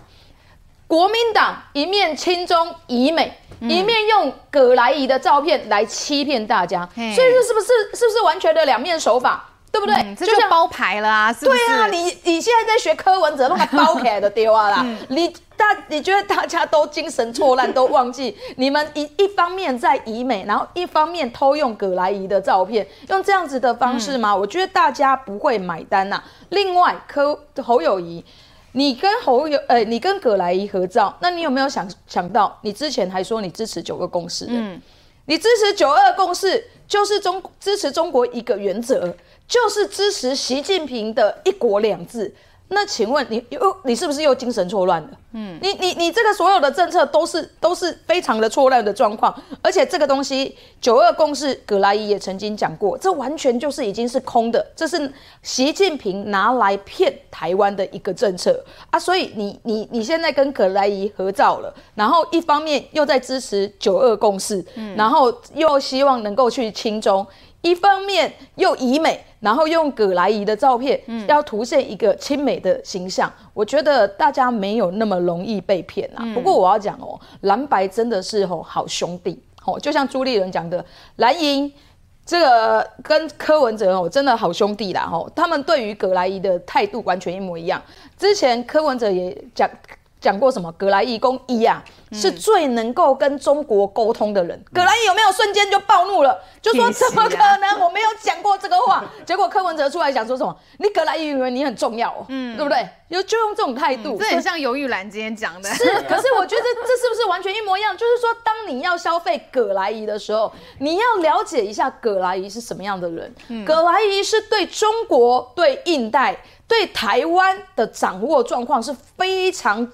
国民党一面亲中以美。一面用葛莱仪的照片来欺骗大家，嗯、所以这是不是是不是完全的两面手法，对不对？嗯、这就包牌了啊！是不是？对啊，你你现在在学柯文哲，那个包起来的丢啊啦！嗯、你大你觉得大家都精神错乱，都忘记 [LAUGHS] 你们一一方面在以美，然后一方面偷用葛莱仪的照片，用这样子的方式吗？嗯、我觉得大家不会买单呐、啊。另外，柯侯友宜。你跟侯友，呃、欸，你跟葛莱仪合照，那你有没有想想到，你之前还说你支持九二共识？嗯，你支持九二共识，就是中支持中国一个原则，就是支持习近平的一国两制。那请问你又你是不是又精神错乱了？嗯，你你你这个所有的政策都是都是非常的错乱的状况，而且这个东西九二共识，葛莱仪也曾经讲过，这完全就是已经是空的，这是习近平拿来骗台湾的一个政策啊！所以你你你现在跟葛莱仪合照了，然后一方面又在支持九二共识，嗯，然后又希望能够去亲中。一方面又以美，然后用葛莱仪的照片，嗯，要凸显一个亲美的形象。我觉得大家没有那么容易被骗啊。嗯、不过我要讲哦，蓝白真的是吼好兄弟，吼就像朱立伦讲的，蓝营这个跟柯文哲哦真的好兄弟啦，吼他们对于葛莱仪的态度完全一模一样。之前柯文哲也讲讲过什么，葛来仪公一样。是最能够跟中国沟通的人，葛来仪有没有瞬间就暴怒了？就说怎么可能？我没有讲过这个话。[LAUGHS] 结果柯文哲出来讲说什么？你葛来仪以为你很重要，嗯，对不对？就就用这种态度，这很像尤玉兰今天讲的。是，可是我觉得这是不是完全一模一样？就是说，当你要消费葛莱仪的时候，你要了解一下葛莱仪是什么样的人。葛莱仪是对中国、对印代、对台湾的掌握状况是非常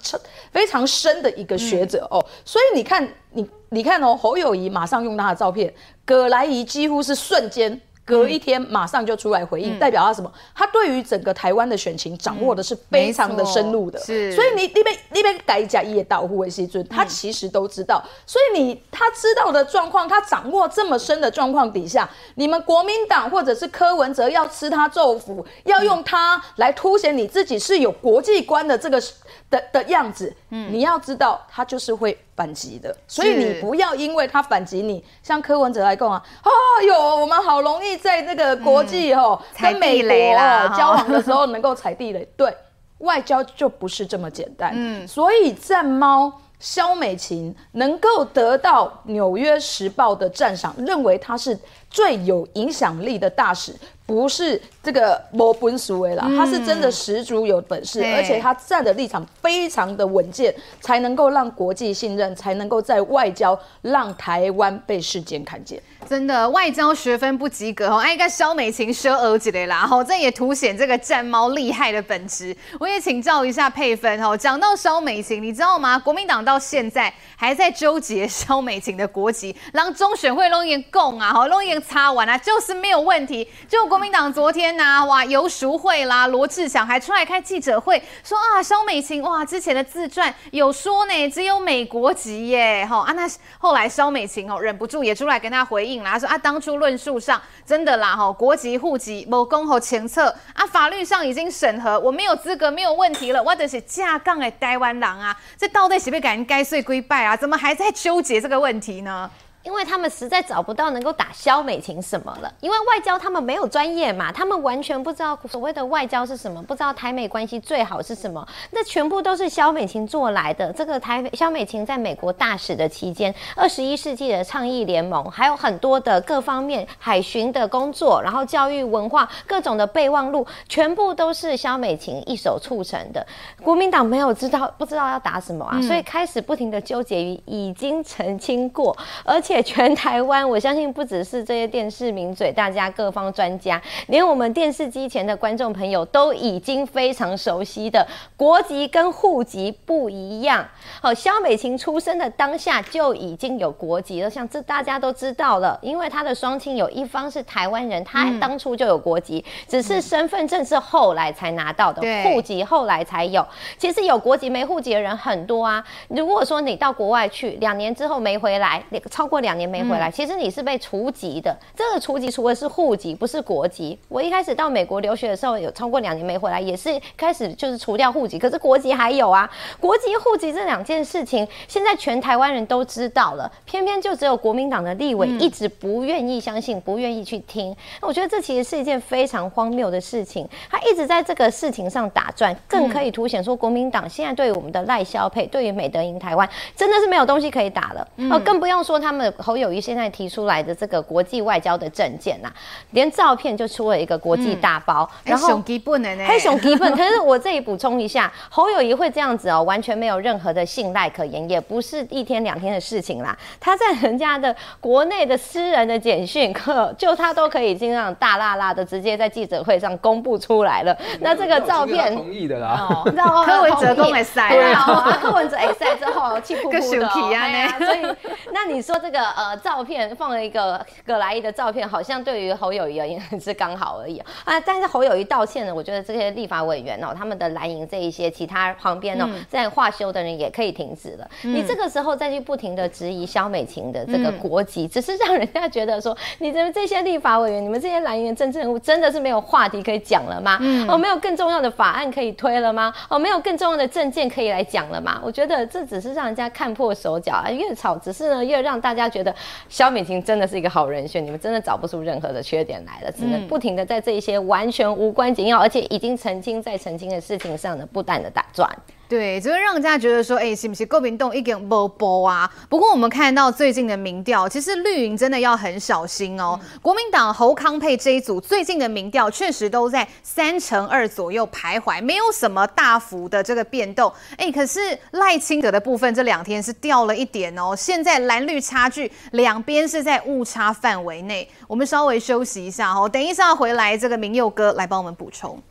非常深的一个学者。哦，所以你看，你你看哦，侯友谊马上用他的照片，葛莱仪几乎是瞬间。隔一天马上就出来回应，嗯、代表他什么？他对于整个台湾的选情掌握的是非常的深入的，嗯、是。所以你那边那边改假也到护卫西尊，他其实都知道。所以你他知道的状况，他掌握这么深的状况底下，你们国民党或者是柯文哲要吃他豆腐，要用他来凸显你自己是有国际观的这个的的样子。嗯，你要知道他就是会。反击的，所以你不要因为他反击你，像柯文哲来讲啊，哦哟，我们好容易在那个国际哦，跟美国交往的时候能够踩地雷，[LAUGHS] 对，外交就不是这么简单。嗯，所以战猫萧美琴能够得到《纽约时报》的赞赏，认为他是最有影响力的大使。不是这个没本事的啦，嗯、他是真的十足有本事，对而且他站的立场非常的稳健，才能够让国际信任，才能够在外交让台湾被世界看见。真的外交学分不及格哦，哎，跟萧美琴说儿子的啦，吼，这也凸显这个战猫厉害的本质。我也请教一下佩芬哦，讲到萧美琴，你知道吗？国民党到现在还在纠结萧美琴的国籍，让中选会弄一供啊，吼，弄一擦完啊，就是没有问题。就国民党昨天呐、哇，游淑慧啦，罗志祥还出来开记者会，说啊，萧美琴哇，之前的自传有说呢，只有美国籍耶，吼啊，那后来萧美琴哦，忍不住也出来跟他回应。啦，说啊，当初论述上真的啦，哈，国籍户籍某公侯前策啊，法律上已经审核，我没有资格，没有问题了，我就是架杠的台湾人啊，这到底是不是该该睡归拜啊？怎么还在纠结这个问题呢？因为他们实在找不到能够打肖美琴什么了，因为外交他们没有专业嘛，他们完全不知道所谓的外交是什么，不知道台美关系最好是什么，那全部都是肖美琴做来的。这个台肖美琴在美国大使的期间，二十一世纪的倡议联盟，还有很多的各方面海巡的工作，然后教育文化各种的备忘录，全部都是肖美琴一手促成的。国民党没有知道，不知道要打什么啊，嗯、所以开始不停的纠结于已经澄清过，而且。全台湾，我相信不只是这些电视名嘴，大家各方专家，连我们电视机前的观众朋友都已经非常熟悉的国籍跟户籍不一样。好，肖美琴出生的当下就已经有国籍了，像这大家都知道了，因为她的双亲有一方是台湾人，他当初就有国籍，只是身份证是后来才拿到的，户籍后来才有。其实有国籍没户籍的人很多啊。如果说你到国外去，两年之后没回来，超过。两年没回来，其实你是被除籍的。这个除籍除的是户籍，不是国籍。我一开始到美国留学的时候，有超过两年没回来，也是开始就是除掉户籍，可是国籍还有啊。国籍、户籍这两件事情，现在全台湾人都知道了，偏偏就只有国民党的立委一直不愿意相信，不愿意去听。我觉得这其实是一件非常荒谬的事情。他一直在这个事情上打转，更可以凸显说国民党现在对于我们的赖萧配，对于美德赢台湾，真的是没有东西可以打了。哦，更不用说他们。侯友谊现在提出来的这个国际外交的证件呐，连照片就出了一个国际大包，嗯、然后熊基本的呢，很基本。[LAUGHS] 可是我这里补充一下，侯友谊会这样子哦，完全没有任何的信赖可言，也不是一天两天的事情啦。他在人家的国内的私人的简讯，可就他都可以经常大辣辣的直接在记者会上公布出来了。那这个照片同意的啦，哦、[LAUGHS] 柯文哲公也塞啊，柯文哲哎塞之后气噗噗的、[LAUGHS] 哦哎，所以那你说这个。呃，照片放了一个葛莱伊的照片，好像对于侯友谊而言是刚好而已啊。但是侯友谊道歉呢，我觉得这些立法委员哦，他们的蓝营这一些其他旁边哦，在化修的人也可以停止了。嗯、你这个时候再去不停的质疑肖美琴的这个国籍，嗯、只是让人家觉得说，你们这些立法委员，你们这些蓝营的政治人物，真的是没有话题可以讲了吗？嗯、哦，没有更重要的法案可以推了吗？哦，没有更重要的证件可以来讲了吗？我觉得这只是让人家看破手脚啊，越吵只是呢越让大家觉得肖美婷真的是一个好人选，你们真的找不出任何的缺点来了，只能不停的在这一些完全无关紧要，而且已经澄清在澄清的事情上呢，不断的打转。对，只会让人家觉得说，哎、欸，是不是国民党一点波波啊？不过我们看到最近的民调，其实绿营真的要很小心哦。嗯、国民党侯康配这一组最近的民调确实都在三成二左右徘徊，没有什么大幅的这个变动。哎、欸，可是赖清德的部分这两天是掉了一点哦。现在蓝绿差距两边是在误差范围内。我们稍微休息一下哦，等一下回来，这个明佑哥来帮我们补充。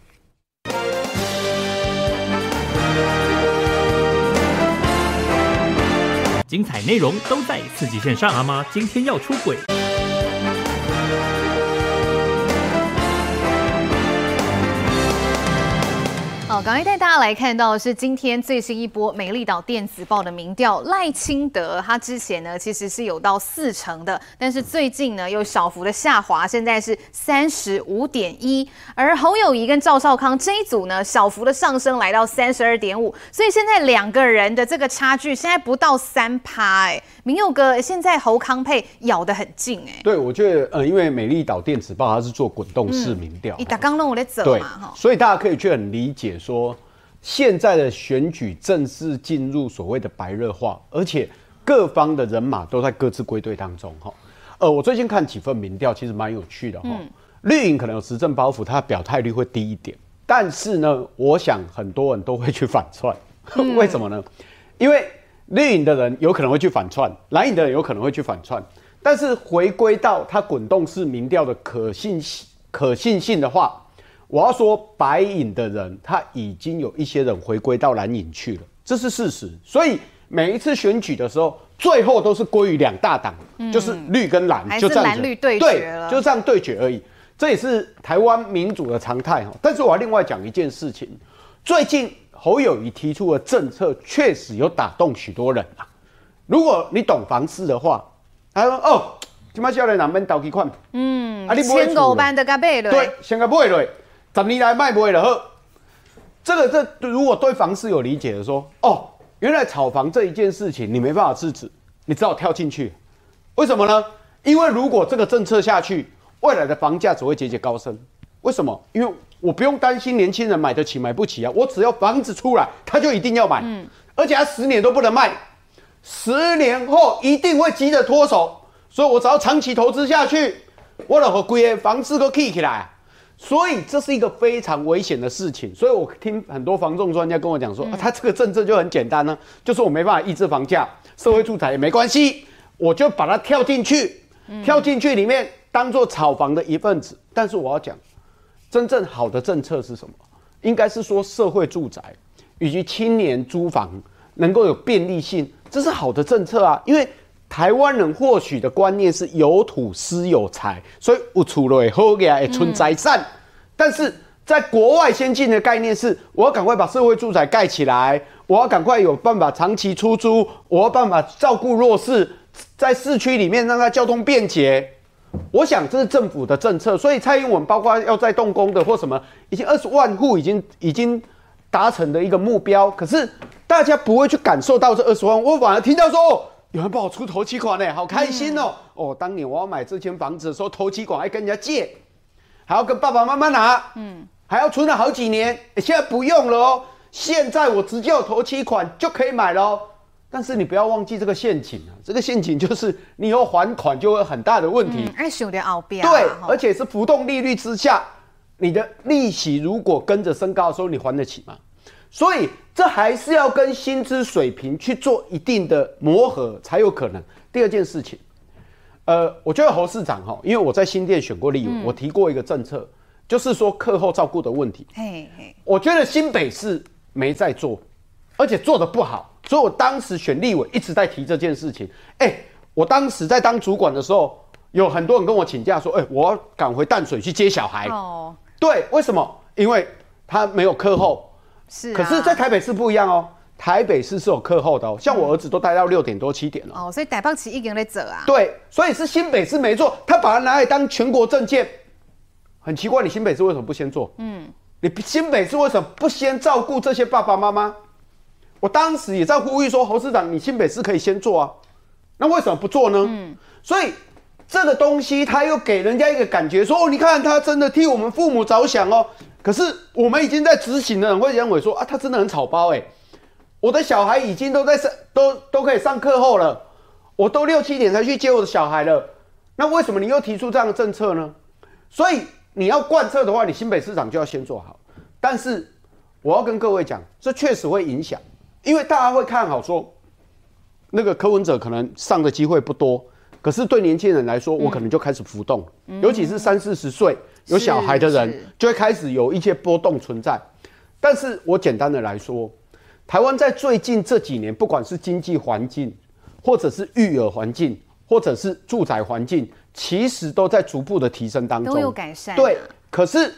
精彩内容都在刺激线上，阿妈今天要出轨。好，刚才带大家来看到的是今天最新一波美丽岛电子报的民调，赖清德他之前呢其实是有到四成的，但是最近呢又小幅的下滑，现在是三十五点一，而侯友宜跟赵少康这一组呢小幅的上升来到三十二点五，所以现在两个人的这个差距现在不到三趴，哎，明佑哥现在侯康配咬得很近，哎，对，我觉得呃，因为美丽岛电子报它是做滚动式民调，你打刚弄我在走嘛，哈，所以大家可以去很理解。说现在的选举正式进入所谓的白热化，而且各方的人马都在各自归队当中哈。呃，我最近看几份民调，其实蛮有趣的哈。绿营可能有执政包袱，它表态率会低一点，但是呢，我想很多人都会去反串，[LAUGHS] 为什么呢？因为绿营的人有可能会去反串，蓝营的人有可能会去反串。但是回归到它滚动式民调的可信性可信性的话，我要说白影的人他已经有一些人回归到蓝影去了，这是事实。所以每一次选举的时候，最后都是归于两大党，嗯、就是绿跟蓝，就这样子，蓝绿对决了，对，就这样对决而已。这也是台湾民主的常态哈。但是我要另外讲一件事情，最近侯友谊提出的政策确实有打动许多人啊。如果你懂房市的话，他说哦，今麦少年人免投几款，嗯，啊，你千五万的甲买了，对，先甲买了，十年来卖不会了呵。这个这如果对房市有理解的说，哦，原来炒房这一件事情你没办法制止，你只好跳进去。为什么呢？因为如果这个政策下去，未来的房价只会节节高升，为什么？因为我不用担心年轻人买得起买不起啊，我只要房子出来，他就一定要买，嗯，而且他十年都不能卖，十年后一定会急着脱手，所以我只要长期投资下去，我老和贵房子都 k 起来，所以这是一个非常危险的事情。所以我听很多房仲专家跟我讲说，嗯。啊，他这个政策就很简单呢，就是我没办法抑制房价，社会住宅也没关系，我就把它跳进去，跳进去里面。当做炒房的一份子，但是我要讲，真正好的政策是什么？应该是说社会住宅以及青年租房能够有便利性，这是好的政策啊。因为台湾人或许的观念是有土斯有财，所以有厝落好嘅会存财产。但是在国外先进的概念是，我要赶快把社会住宅盖起来，我要赶快有办法长期出租，我要办法照顾弱势，在市区里面让它交通便捷。我想这是政府的政策，所以蔡英文包括要在动工的或什么，已经二十万户已经已经达成的一个目标。可是大家不会去感受到这二十万，我反而听到说哦，有人帮我出头期款呢，好开心哦！嗯、哦，当年我要买这间房子的时候，头期款还跟人家借，还要跟爸爸妈妈拿，嗯，还要存了好几年。现在不用了哦，现在我直接有头期款就可以买了哦。但是你不要忘记这个陷阱啊！这个陷阱就是你以后还款就会很大的问题。哎、嗯，有点奥标。对，而且是浮动利率之下，你的利息如果跟着升高的时候，你还得起吗？所以这还是要跟薪资水平去做一定的磨合才有可能。第二件事情，呃，我觉得侯市长哈，因为我在新店选过立委，嗯、我提过一个政策，就是说课后照顾的问题。嘿嘿，我觉得新北市没在做，而且做的不好。所以我当时选立委一直在提这件事情。哎、欸，我当时在当主管的时候，有很多人跟我请假说：“哎、欸，我要赶回淡水去接小孩。”哦，对，为什么？因为他没有课后。是、啊。可是，在台北市不一样哦。台北市是有课后的哦。像我儿子都待到六点多七点了。哦，所以台北市已经在走啊。对，所以是新北市没做，他把它拿来当全国政见。很奇怪，你新北市为什么不先做？嗯。你新北市为什么不先照顾这些爸爸妈妈？我当时也在呼吁说，侯市长，你新北市可以先做啊，那为什么不做呢？嗯，所以这个东西他又给人家一个感觉说，哦，你看他真的替我们父母着想哦。可是我们已经在执行的人会认为说，啊，他真的很草包哎，我的小孩已经都在上，都都可以上课后了，我都六七点才去接我的小孩了，那为什么你又提出这样的政策呢？所以你要贯彻的话，你新北市长就要先做好。但是我要跟各位讲，这确实会影响。因为大家会看好说，那个柯文哲可能上的机会不多，可是对年轻人来说，我可能就开始浮动，嗯、尤其是三四十岁有小孩的人，就会开始有一些波动存在。但是我简单的来说，台湾在最近这几年，不管是经济环境，或者是育儿环境，或者是住宅环境，其实都在逐步的提升当中，都有改善、啊。对，可是。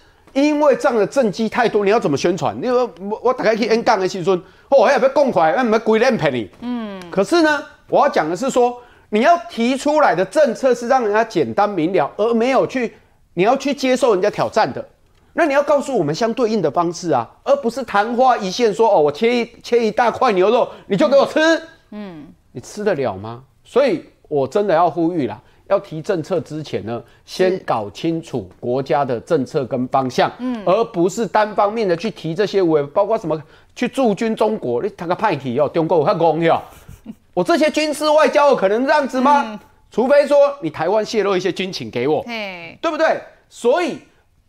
因为这样的政绩太多，你要怎么宣传？你说我我大概去 N 杠的时阵，哦，还要不要公款？那你们归脸骗你？嗯。可是呢，我要讲的是说，你要提出来的政策是让人家简单明了，而没有去你要去接受人家挑战的。那你要告诉我们相对应的方式啊，而不是昙花一现说哦，我切一切一大块牛肉，你就给我吃。嗯。你吃得了吗？所以我真的要呼吁啦。要提政策之前呢，先搞清楚国家的政策跟方向，嗯，而不是单方面的去提这些，我包括什么去驻军中国，你谈个派题哦，中国有功哟，我这些军事外交有可能这样子吗？嗯、除非说你台湾泄露一些军情给我，对不对？所以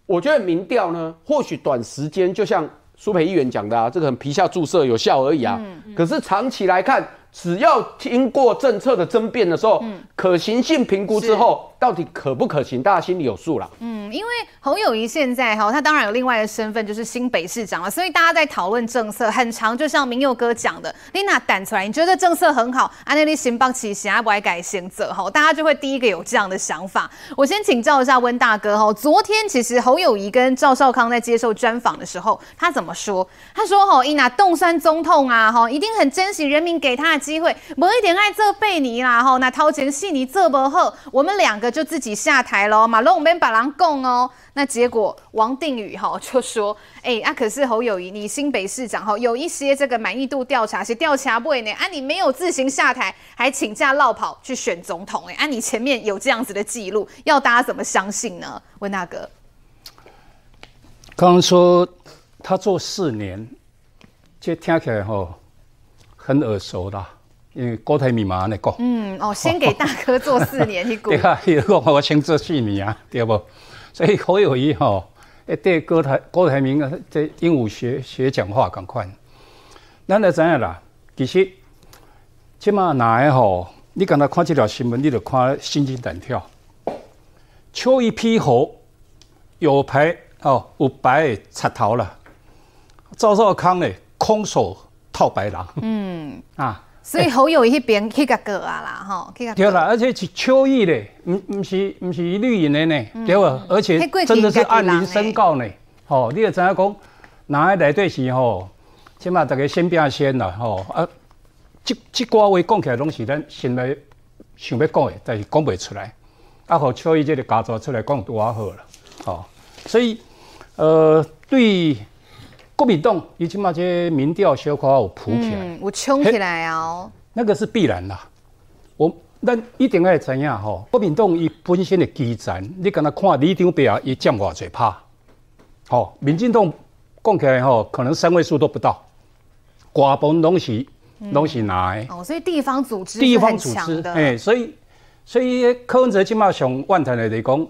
我觉得民调呢，或许短时间就像苏培议员讲的啊，这个很皮下注射有效而已啊，嗯嗯、可是长期来看，只要经过政策的争辩的时候，嗯、可行性评估之后，到底可不可行，大家心里有数了。嗯，因为侯友谊现在哈，他当然有另外的身份，就是新北市长了，所以大家在讨论政策很长，就像明佑哥讲的，你拿胆出来，你觉得政策很好，安内利新邦起行，不爱改行者哈，大家就会第一个有这样的想法。我先请教一下温大哥哈，昨天其实侯友谊跟赵少康在接受专访的时候，他怎么说？他说哈，伊拿冻酸总统啊哈，一定很珍惜人民给他的机会，某一点爱这贝尼啦哈，那掏钱戏你这么好，我们两个就自己下台喽，马龙我们把狼供哦。那结果王定宇哈就说，哎、欸、啊，可是侯友谊你新北市长哈，有一些这个满意度调查是调查不呢，啊你没有自行下台，还请假落跑去选总统哎，啊你前面有这样子的记录，要大家怎么相信呢？温大哥，刚刚说他做四年，这听起来哈很耳熟的。因为郭台铭嘛，那个嗯哦，先给大哥做四年 [LAUGHS] 一股，对啊，我先做四年啊，对不？所以侯友宜吼，诶，对郭台郭台铭啊，这鹦鹉学学讲话赶快。咱来知影啦，其实即马哪个吼，你刚才看这条新闻，你就看心惊胆跳。秋一批猴有牌哦，有白插头了，赵少康呢，空手套白狼，嗯啊。所以侯友宜那边去个个啊啦，吼，去甲，对啦，而且是秋意的，唔唔是唔是绿营的呢，嗯、对吧？而且真的是按铃申告呢，吼，你也知影讲，哪个内底是吼，起码大家先变先啦，吼啊，即即挂话讲起来拢是咱心内想要讲的，但是讲不出来，啊，好秋意这个家族出来讲多好了，吼，所以呃，对。国民党，伊起码这民调小可有浮起来，嗯，有冲起来哦。那个是必然啦。我咱一定要知影吼，国民党伊本身的基层，你敢若看李长伯啊，伊占偌济趴。吼，民进党讲起来吼，可能三位数都不到。瓜分拢是拢是哪的？哦，所以地方组织地方组织，哎、欸，所以所以柯文哲起码上万谈的来讲，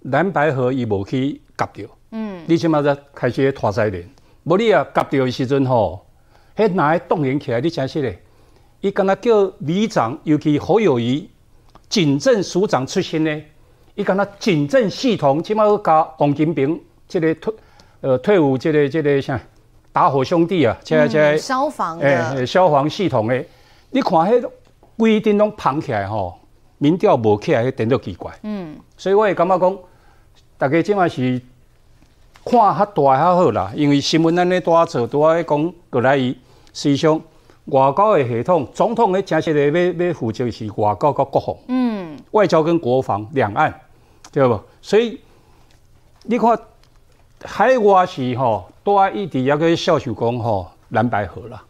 蓝白河伊无去夹掉。嗯，你起码在开始拖赛点。无你啊，夹到的时阵吼，迄哪会动员起来？你真实嘞，伊敢若叫里长，尤其侯友谊，警政署长出身呢，伊敢若警政系统，起码加王金平，即个退呃退伍，即个即个啥打火兄弟啊，即个即个消防诶消防系统诶，你看迄规定拢绑起来吼，民调无起来，迄点都奇怪。嗯，所以我会感觉讲，大家即马是。看较大较好啦，因为新闻咱咧多做多爱讲过来伊，实际上外交的系统，总统咧正式的要要负责是外交甲国防，嗯，外交跟国防两岸，对不？所以你看海外是吼，多爱一直抑个笑想讲吼蓝白合啦，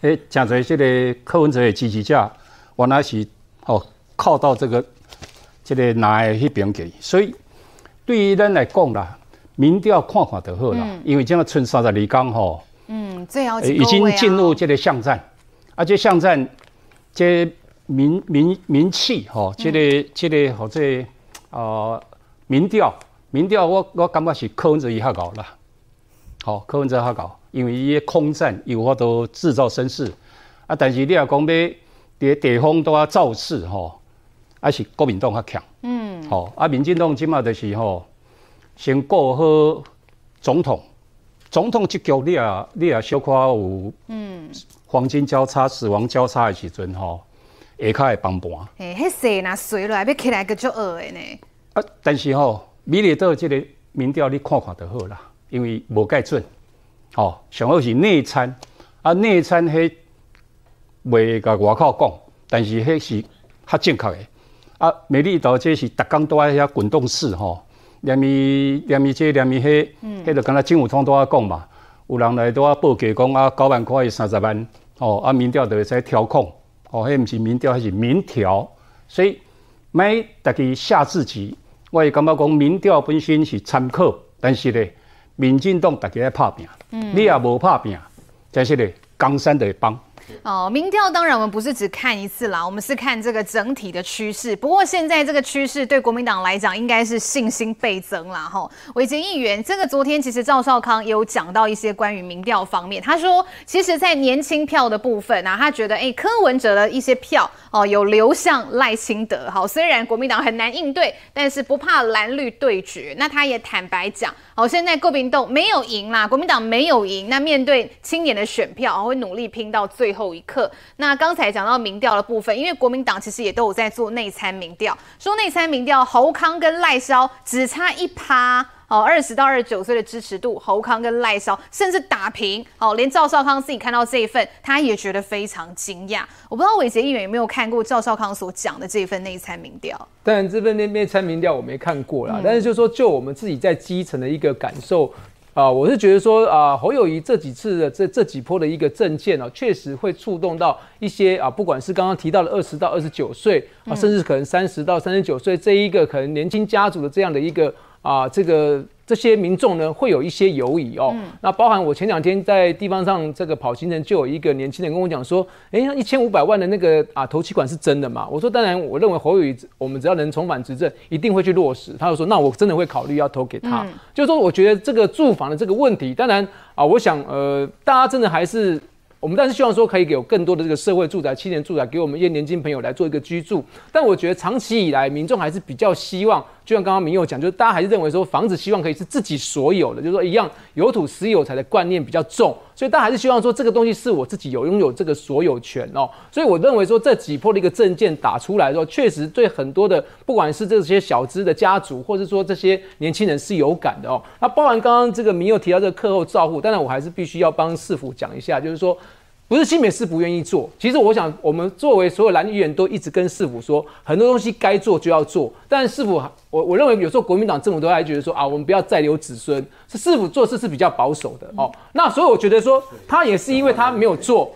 诶，诚侪即个柯文哲的支持者，原来是吼靠到这个即个哪个迄边去，所以对于咱来讲啦。民调看看就好了，嗯、因为这样剩三十二天吼，嗯，最好已经进入这个巷战，而且巷战这民民民气吼，这个、嗯、这个或者呃民调民调，我我感觉是柯文哲伊较高啦，好，柯文哲较高，因为伊个空战有法度制造声势，啊，但是你要讲要伫地方都要造势吼，还是国民党较强，嗯，好，啊，民进党今嘛就是吼。先过好总统，总统这局你也你也小可有，嗯，黄金交叉、死亡交叉的时阵吼，下骹会崩盘。诶，迄势若衰落来，要起来个足恶的呢。啊，但是吼，美丽岛这个民调你看看就好啦，因为无介准。吼，上好是内参，啊，内参迄袂甲外口讲，但是迄是较正确的。啊，美丽岛这是逐工都爱遐滚动式吼。连咪连咪这念伊迄，迄就敢若政府通都啊讲嘛，有人来都啊报价讲啊，九万块三十万，哦，啊民调就会使调控，哦，迄毋是民调，迄是民调，所以买大家下自己，我会感觉讲民调本身是参考，但是咧，民进党大家爱拍拼，嗯、你也无拍拼，但是咧，江山就会帮。哦，民调当然我们不是只看一次啦，我们是看这个整体的趋势。不过现在这个趋势对国民党来讲，应该是信心倍增啦。吼，伟捷议员，这个昨天其实赵少康也有讲到一些关于民调方面，他说，其实，在年轻票的部分啊，他觉得，哎，柯文哲的一些票哦，有流向赖清德。好，虽然国民党很难应对，但是不怕蓝绿对决。那他也坦白讲，好，现在国民党没有赢啦，国民党没有赢。那面对青年的选票，会努力拼到最后一刻。那刚才讲到民调的部分，因为国民党其实也都有在做内参民调，说内参民调侯康跟赖萧只差一趴哦，二十到二十九岁的支持度，侯康跟赖萧甚至打平哦，连赵少康自己看到这一份，他也觉得非常惊讶。我不知道伟杰议员有没有看过赵少康所讲的这份内参民调？当然，这份内内参民调我没看过啦，嗯、但是就是说，就我们自己在基层的一个感受。啊，我是觉得说啊，侯友谊这几次的这这几波的一个政见哦，确实会触动到一些啊，不管是刚刚提到的二十到二十九岁啊，甚至可能三十到三十九岁这一个可能年轻家族的这样的一个啊，这个。这些民众呢，会有一些犹疑哦。嗯、那包含我前两天在地方上这个跑行程，就有一个年轻人跟我讲说：“哎，那一千五百万的那个啊投期款是真的吗？”我说：“当然，我认为侯友宜，我们只要能重返执政，一定会去落实。”他就说：“那我真的会考虑要投给他。嗯”就是说，我觉得这个住房的这个问题，当然啊，我想呃，大家真的还是。我们但是希望说可以给有更多的这个社会住宅、青年住宅，给我们一些年轻朋友来做一个居住。但我觉得长期以来，民众还是比较希望，就像刚刚民佑讲，就是大家还是认为说房子希望可以是自己所有的，就是说一样有土斯有财的观念比较重。所以大家还是希望说这个东西是我自己有拥有这个所有权哦。所以我认为说这几波的一个证件打出来之后，确实对很多的不管是这些小资的家族，或者说这些年轻人是有感的哦。那包含刚刚这个民佑提到这个课后照护，当然我还是必须要帮市府讲一下，就是说。不是新北市不愿意做，其实我想，我们作为所有蓝议员都一直跟市府说，很多东西该做就要做。但是市府，我我认为有时候国民党政府都还觉得说啊，我们不要再留子孙，是市府做事是比较保守的哦。那所以我觉得说，他也是因为他没有做。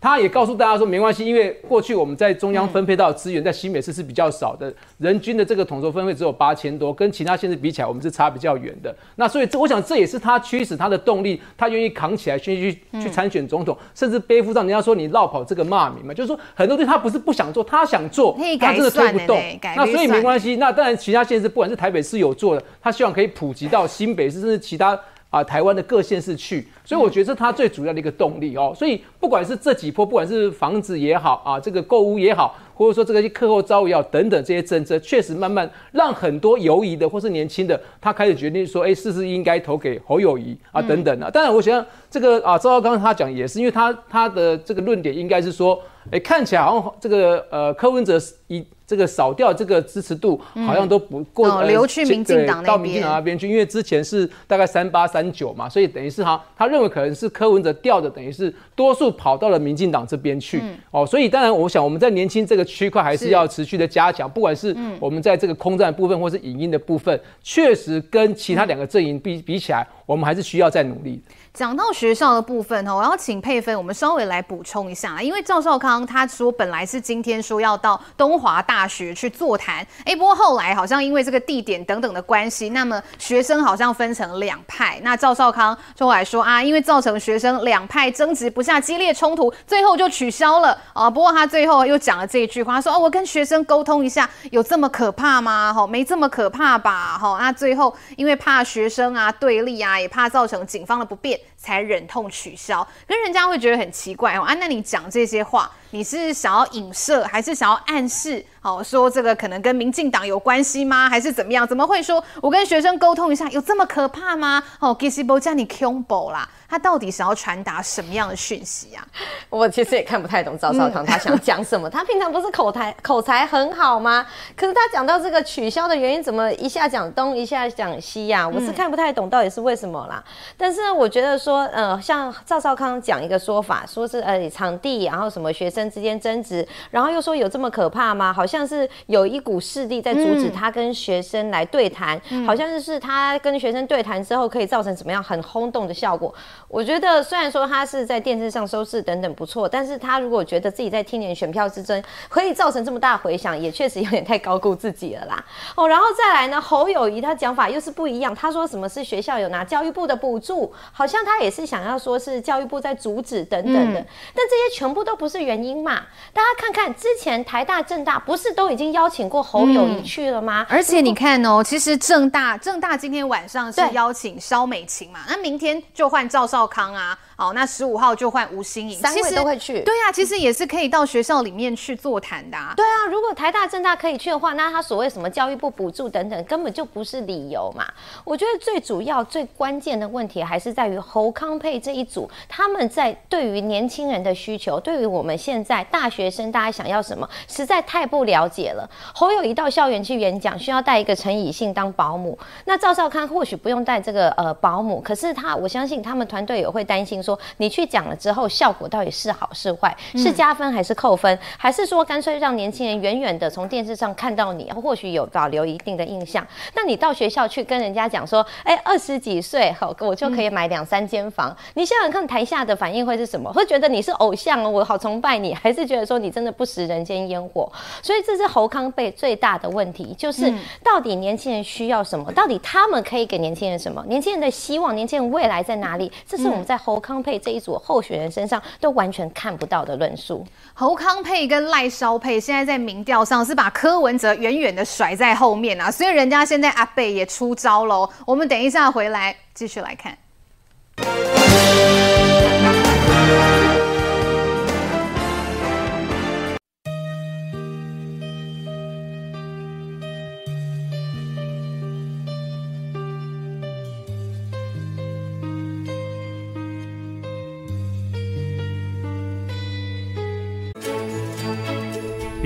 他也告诉大家说，没关系，因为过去我们在中央分配到的资源在新北市是比较少的，人均的这个统筹分配只有八千多，跟其他县市比起来，我们是差比较远的。那所以这，我想这也是他驱使他的动力，他愿意扛起来，去去去参选总统，甚至背负上人家说你绕跑这个骂名嘛，就是说很多东西他不是不想做，他想做，他真的推不动。那所以没关系，那当然其他县市不管是台北市有做的，他希望可以普及到新北市，甚至其他。啊，台湾的各县市去，所以我觉得是他最主要的一个动力哦。所以不管是这几波，不管是房子也好啊，这个购物也好，或者说这个课后照顾也好等等这些政策，确实慢慢让很多犹疑的或是年轻的，他开始决定说，哎，是不是应该投给侯友谊啊等等啊。当然，我想这个啊，赵少刚他讲也是，因为他他的这个论点应该是说，哎，看起来好像这个呃柯文哲一。这个扫掉这个支持度好像都不过，嗯哦、流去民进党那边，到民进党那边去，因为之前是大概三八三九嘛，所以等于是哈，他认为可能是柯文哲掉的，等于是多数跑到了民进党这边去，嗯、哦，所以当然我想我们在年轻这个区块还是要持续的加强，不管是我们在这个空战部分或是影音的部分，确实跟其他两个阵营比比起来，我们还是需要再努力。讲到学校的部分哈，我要请佩芬，我们稍微来补充一下，因为赵少康他说本来是今天说要到东华大学去座谈，哎，不过后来好像因为这个地点等等的关系，那么学生好像分成两派，那赵少康就来说啊，因为造成学生两派争执不下激烈冲突，最后就取消了啊。不过他最后又讲了这一句话，他说哦，我跟学生沟通一下，有这么可怕吗？哈，没这么可怕吧？哈，那最后因为怕学生啊对立啊，也怕造成警方的不便。it 才忍痛取消，跟人家会觉得很奇怪哦。啊，那你讲这些话，你是想要影射，还是想要暗示？哦，说这个可能跟民进党有关系吗？还是怎么样？怎么会说我跟学生沟通一下，有这么可怕吗？哦，g i s i b o 叫你 combo 啦。他到底想要传达什么样的讯息啊？[LAUGHS] 我其实也看不太懂赵少康他想讲什么。嗯、他平常不是口才口才很好吗？可是他讲到这个取消的原因，怎么一下讲东，一下讲西呀、啊？我是看不太懂到底是为什么啦。嗯、但是我觉得说，呃，像赵少康讲一个说法，说是呃场地，然后什么学生之间争执，然后又说有这么可怕吗？好像是有一股势力在阻止他跟学生来对谈，嗯、好像是他跟学生对谈之后可以造成怎么样很轰动的效果。我觉得虽然说他是在电视上收视等等不错，但是他如果觉得自己在青年选票之争可以造成这么大回响，也确实有点太高估自己了啦。哦，然后再来呢，侯友谊他讲法又是不一样，他说什么是学校有拿教育部的补助，好像他他也是想要说是教育部在阻止等等的，嗯、但这些全部都不是原因嘛？大家看看之前台大、政大不是都已经邀请过侯友谊去了吗？嗯、而且你看哦，其实政大政大今天晚上是邀请肖美琴嘛，那明天就换赵少康啊。好，那十五号就换吴新颖，三位都会去。对啊，其实也是可以到学校里面去座谈的啊。对啊，如果台大、政大可以去的话，那他所谓什么教育部补助等等，根本就不是理由嘛。我觉得最主要、最关键的问题还是在于侯康配这一组，他们在对于年轻人的需求，对于我们现在大学生大家想要什么，实在太不了解了。侯友宜到校园去演讲，需要带一个陈以信当保姆，那赵少康或许不用带这个呃保姆，可是他，我相信他们团队也会担心说。说你去讲了之后，效果到底是好是坏？是加分还是扣分？还是说干脆让年轻人远远的从电视上看到你，或许有保留一定的印象？那你到学校去跟人家讲说，哎，二十几岁，好，我就可以买两三间房。你想想看，台下的反应会是什么？会觉得你是偶像哦，我好崇拜你，还是觉得说你真的不食人间烟火？所以这是侯康贝最大的问题，就是到底年轻人需要什么？到底他们可以给年轻人什么？年轻人的希望，年轻人未来在哪里？这是我们在侯康配这一组候选人身上都完全看不到的论述。侯康配跟赖萧佩现在在民调上是把柯文哲远远的甩在后面啊，所以人家现在阿贝也出招喽。我们等一下回来继续来看。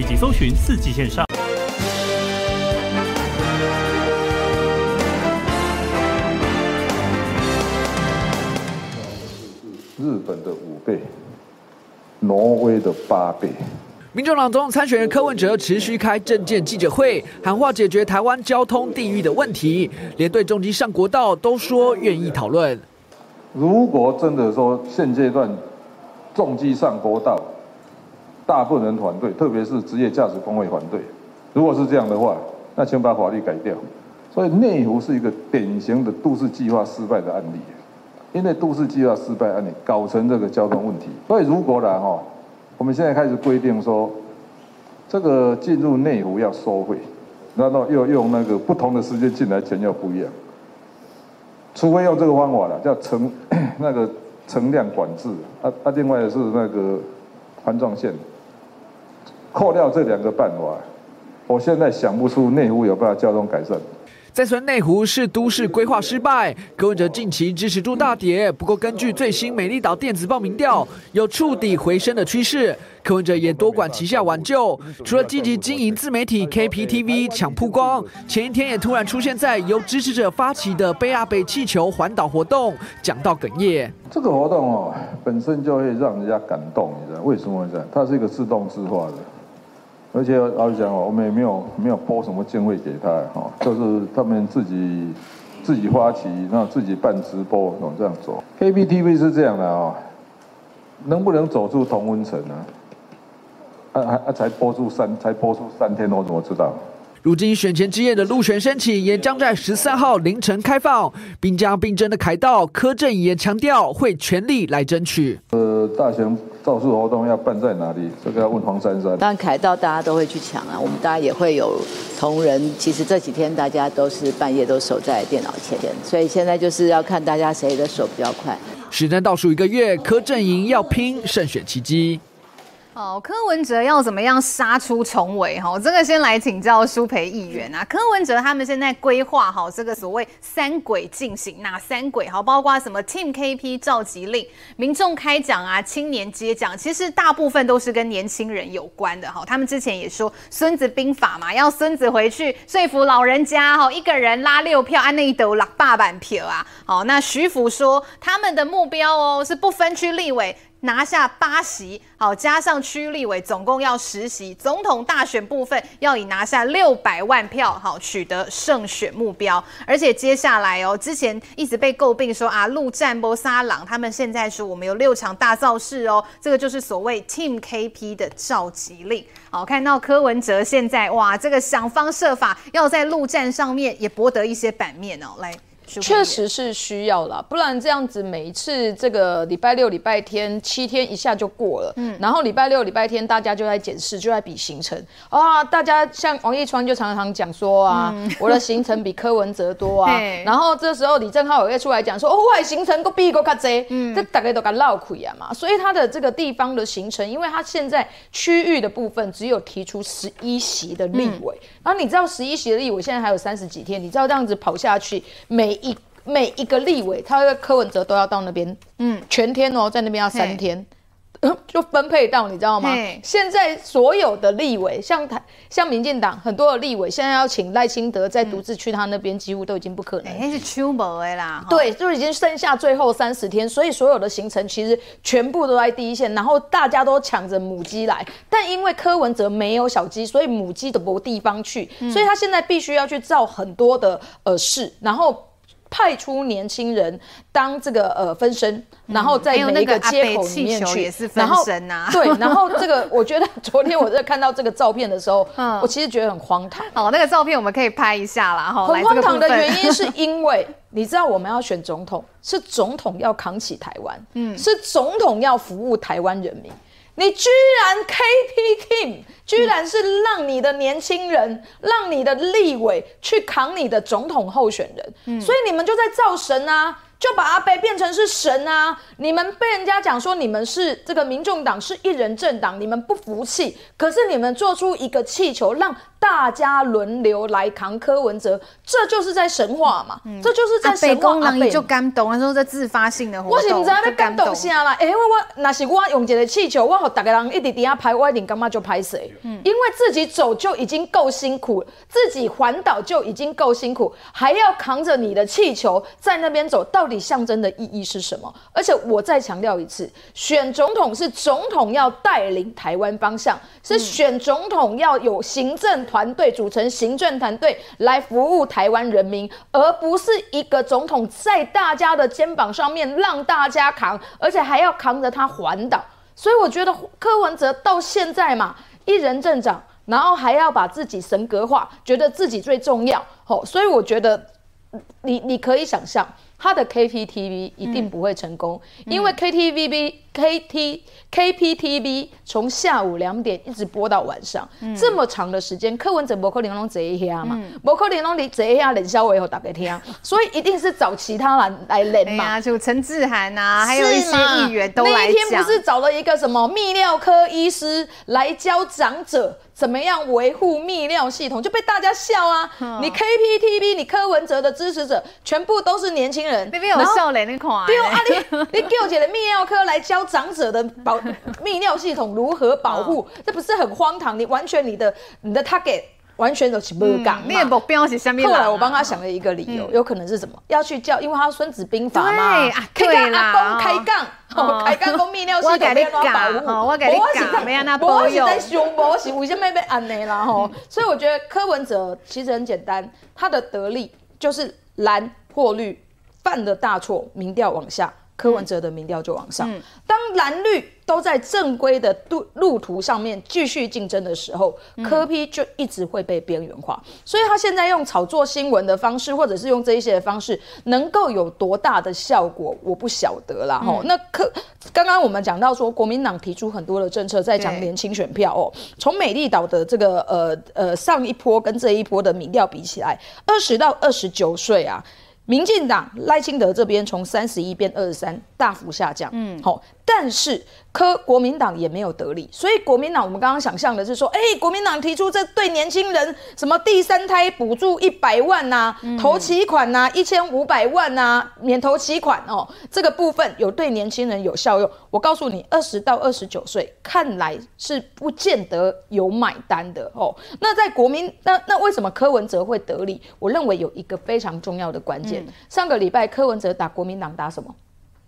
立即搜寻四季线上。日本的五倍，挪威的八倍。民众党总统参选人柯文哲持续开政见记者会，喊话解决台湾交通地域的问题，连对重机上国道都说愿意讨论。如果真的说现阶段重机上国道，大部分人反对，特别是职业驾驶工会反对。如果是这样的话，那请把法律改掉。所以内湖是一个典型的都市计划失败的案例，因为都市计划失败案例搞成这个交通问题。所以如果啦哈，我们现在开始规定说，这个进入内湖要收费，然后又用那个不同的时间进来钱要不一样，除非用这个方法了，叫乘 [CLEARS THROAT] 那个乘量管制。啊啊，另外是那个环状线。扣掉这两个办法，我现在想不出内湖有办法交通改善。再说内湖是都市规划失败，柯文哲近期支持度大跌。不过根据最新美丽岛电子报民调，有触底回升的趋势。柯文哲也多管齐下挽救，除了积极经营自媒体 KPTV 抢曝光，前一天也突然出现在由支持者发起的北亚北气球环岛活动，讲到哽咽。这个活动哦，本身就会让人家感动，你知道为什么会这样？它是一个自动自化的。而且老实讲哦，我们也没有没有拨什么经费给他哈，就是他们自己自己发起，然后自己办直播，这样走。KPTV 是这样的啊，能不能走出同温层呢？啊啊啊！才播出三才播出三天，我怎么知道？如今选前之夜的入选申请也将在十三号凌晨开放，兵家必争的凯道柯震也强调会全力来争取。呃，大型造势活动要办在哪里？这个要问黄珊珊。当然凯道大家都会去抢啊，我们大家也会有同仁。其实这几天大家都是半夜都守在电脑前，所以现在就是要看大家谁的手比较快。时间倒数一个月，柯阵营要拼胜选奇迹。好，柯文哲要怎么样杀出重围？哈，这个先来请教苏培议员啊。柯文哲他们现在规划好这个所谓三轨进行，哪三轨？好，包括什么 Team KP 召集令、民众开讲啊、青年接讲，其实大部分都是跟年轻人有关的。哈，他们之前也说孙子兵法嘛，要孙子回去说服老人家，哈，一个人拉六票，按那一斗拉八板票啊。好，那徐福说他们的目标哦是不分区立委。拿下八席，好，加上区立委总共要十席，总统大选部分要以拿下六百万票，好，取得胜选目标。而且接下来哦，之前一直被诟病说啊，陆战波沙朗，他们现在说我们有六场大造势哦，这个就是所谓 Team KP 的召集令。好，看到柯文哲现在哇，这个想方设法要在陆战上面也博得一些版面哦，来。确实是需要啦，不然这样子每一次这个礼拜六、礼拜天七天一下就过了，嗯，然后礼拜六、礼拜天大家就在检视，就在比行程啊。大家像王一川就常常讲说啊，嗯、[LAUGHS] 我的行程比柯文哲多啊。然后这时候李正浩也会出来讲说，哦，我的行程都比够卡贼，嗯，这大概都敢闹亏啊嘛。所以他的这个地方的行程，因为他现在区域的部分只有提出十一席的立委，嗯、然后你知道十一席的立委现在还有三十几天，你知道这样子跑下去每。一每一个立委，他的柯文哲都要到那边，嗯，全天哦，在那边要三天，[LAUGHS] 就分配到，你知道吗？现在所有的立委，像台像民进党很多的立委，现在要请赖清德再独自去他那边，几乎都已经不可能。那是秋博的啦，对，就已经剩下最后三十天，所以所有的行程其实全部都在第一线，然后大家都抢着母鸡来，但因为柯文哲没有小鸡，所以母鸡都没地方去，所以他现在必须要去造很多的呃事，然后。派出年轻人当这个呃分身，然后在每一个街口里面去，然后对，然后这个我觉得昨天我在看到这个照片的时候，[LAUGHS] 我其实觉得很荒唐。好，那个照片我们可以拍一下啦。哈，很荒唐的原因是 [LAUGHS] 因为你知道我们要选总统，是总统要扛起台湾，嗯，是总统要服务台湾人民。你居然 KP Team，居然是让你的年轻人，让你的立委去扛你的总统候选人，所以你们就在造神啊，就把阿贝变成是神啊！你们被人家讲说你们是这个民众党是一人政党，你们不服气，可是你们做出一个气球让。大家轮流来扛柯文哲，这就是在神话嘛？嗯、这就是在神话。阿北就感动，他说在自发性的活动。我是不知道在感动啥啦？哎、欸，我我那是我用一个气球，我和大家人一直底下拍，我一定干嘛就拍谁？嗯，因为自己走就已经够辛苦，自己环岛就已经够辛苦，还要扛着你的气球在那边走，到底象征的意义是什么？而且我再强调一次，选总统是总统要带领台湾方向，是选总统要有行政。团队组成行政团队来服务台湾人民，而不是一个总统在大家的肩膀上面让大家扛，而且还要扛着他环岛。所以我觉得柯文哲到现在嘛，一人政长，然后还要把自己神格化，觉得自己最重要。哦，所以我觉得你你可以想象。他的 KPTV 一定不会成功，嗯、因为 KTVB、KT、KPTV 从下午两点一直播到晚上，嗯、这么长的时间，柯文哲不可能拢坐一下嘛，不可能拢你坐一下冷笑话以后打给听，[LAUGHS] 所以一定是找其他人来连嘛，啊、就陈志涵啊，还有一些议员都来讲。那一天不是找了一个什么泌尿科医师来教长者怎么样维护泌尿系统，就被大家笑啊！嗯、你 KPTV，你柯文哲的支持者全部都是年轻人。那边有笑脸，你看。对啊，你你叫起来泌尿科来教长者的保泌尿系统如何保护，[LAUGHS] 这不是很荒唐？你完全你的你的 target 完全都是不讲。你的目标是什么？后来我帮他想了一个理由，有可能是什么？要去叫，因为他孙子兵法嘛。对啊，对啦。开杠，开杠讲泌尿系统要怎么保护？我给你讲，没让他保佑。我是在凶，我是为什么要安尼啦？吼，所以我觉得柯文哲其实很简单，他的得力就是蓝或绿。犯了大错，民调往下，柯文哲的民调就往上。嗯、当蓝绿都在正规的路路途上面继续竞争的时候，嗯、柯批就一直会被边缘化。所以他现在用炒作新闻的方式，或者是用这一些的方式，能够有多大的效果，我不晓得啦。吼、嗯，那柯刚刚我们讲到说，国民党提出很多的政策，在讲年轻选票哦。从美丽岛的这个呃呃上一波跟这一波的民调比起来，二十到二十九岁啊。民进党赖清德这边从三十一变二十三，大幅下降。嗯，好，但是。科国民党也没有得利，所以国民党我们刚刚想象的是说，哎、欸，国民党提出这对年轻人什么第三胎补助一百万呐、啊，头期款呐一千五百万呐、啊，免投期款哦，这个部分有对年轻人有效用。我告诉你，二十到二十九岁看来是不见得有买单的哦。那在国民那那为什么柯文哲会得利？我认为有一个非常重要的关键。嗯、上个礼拜柯文哲打国民党打什么？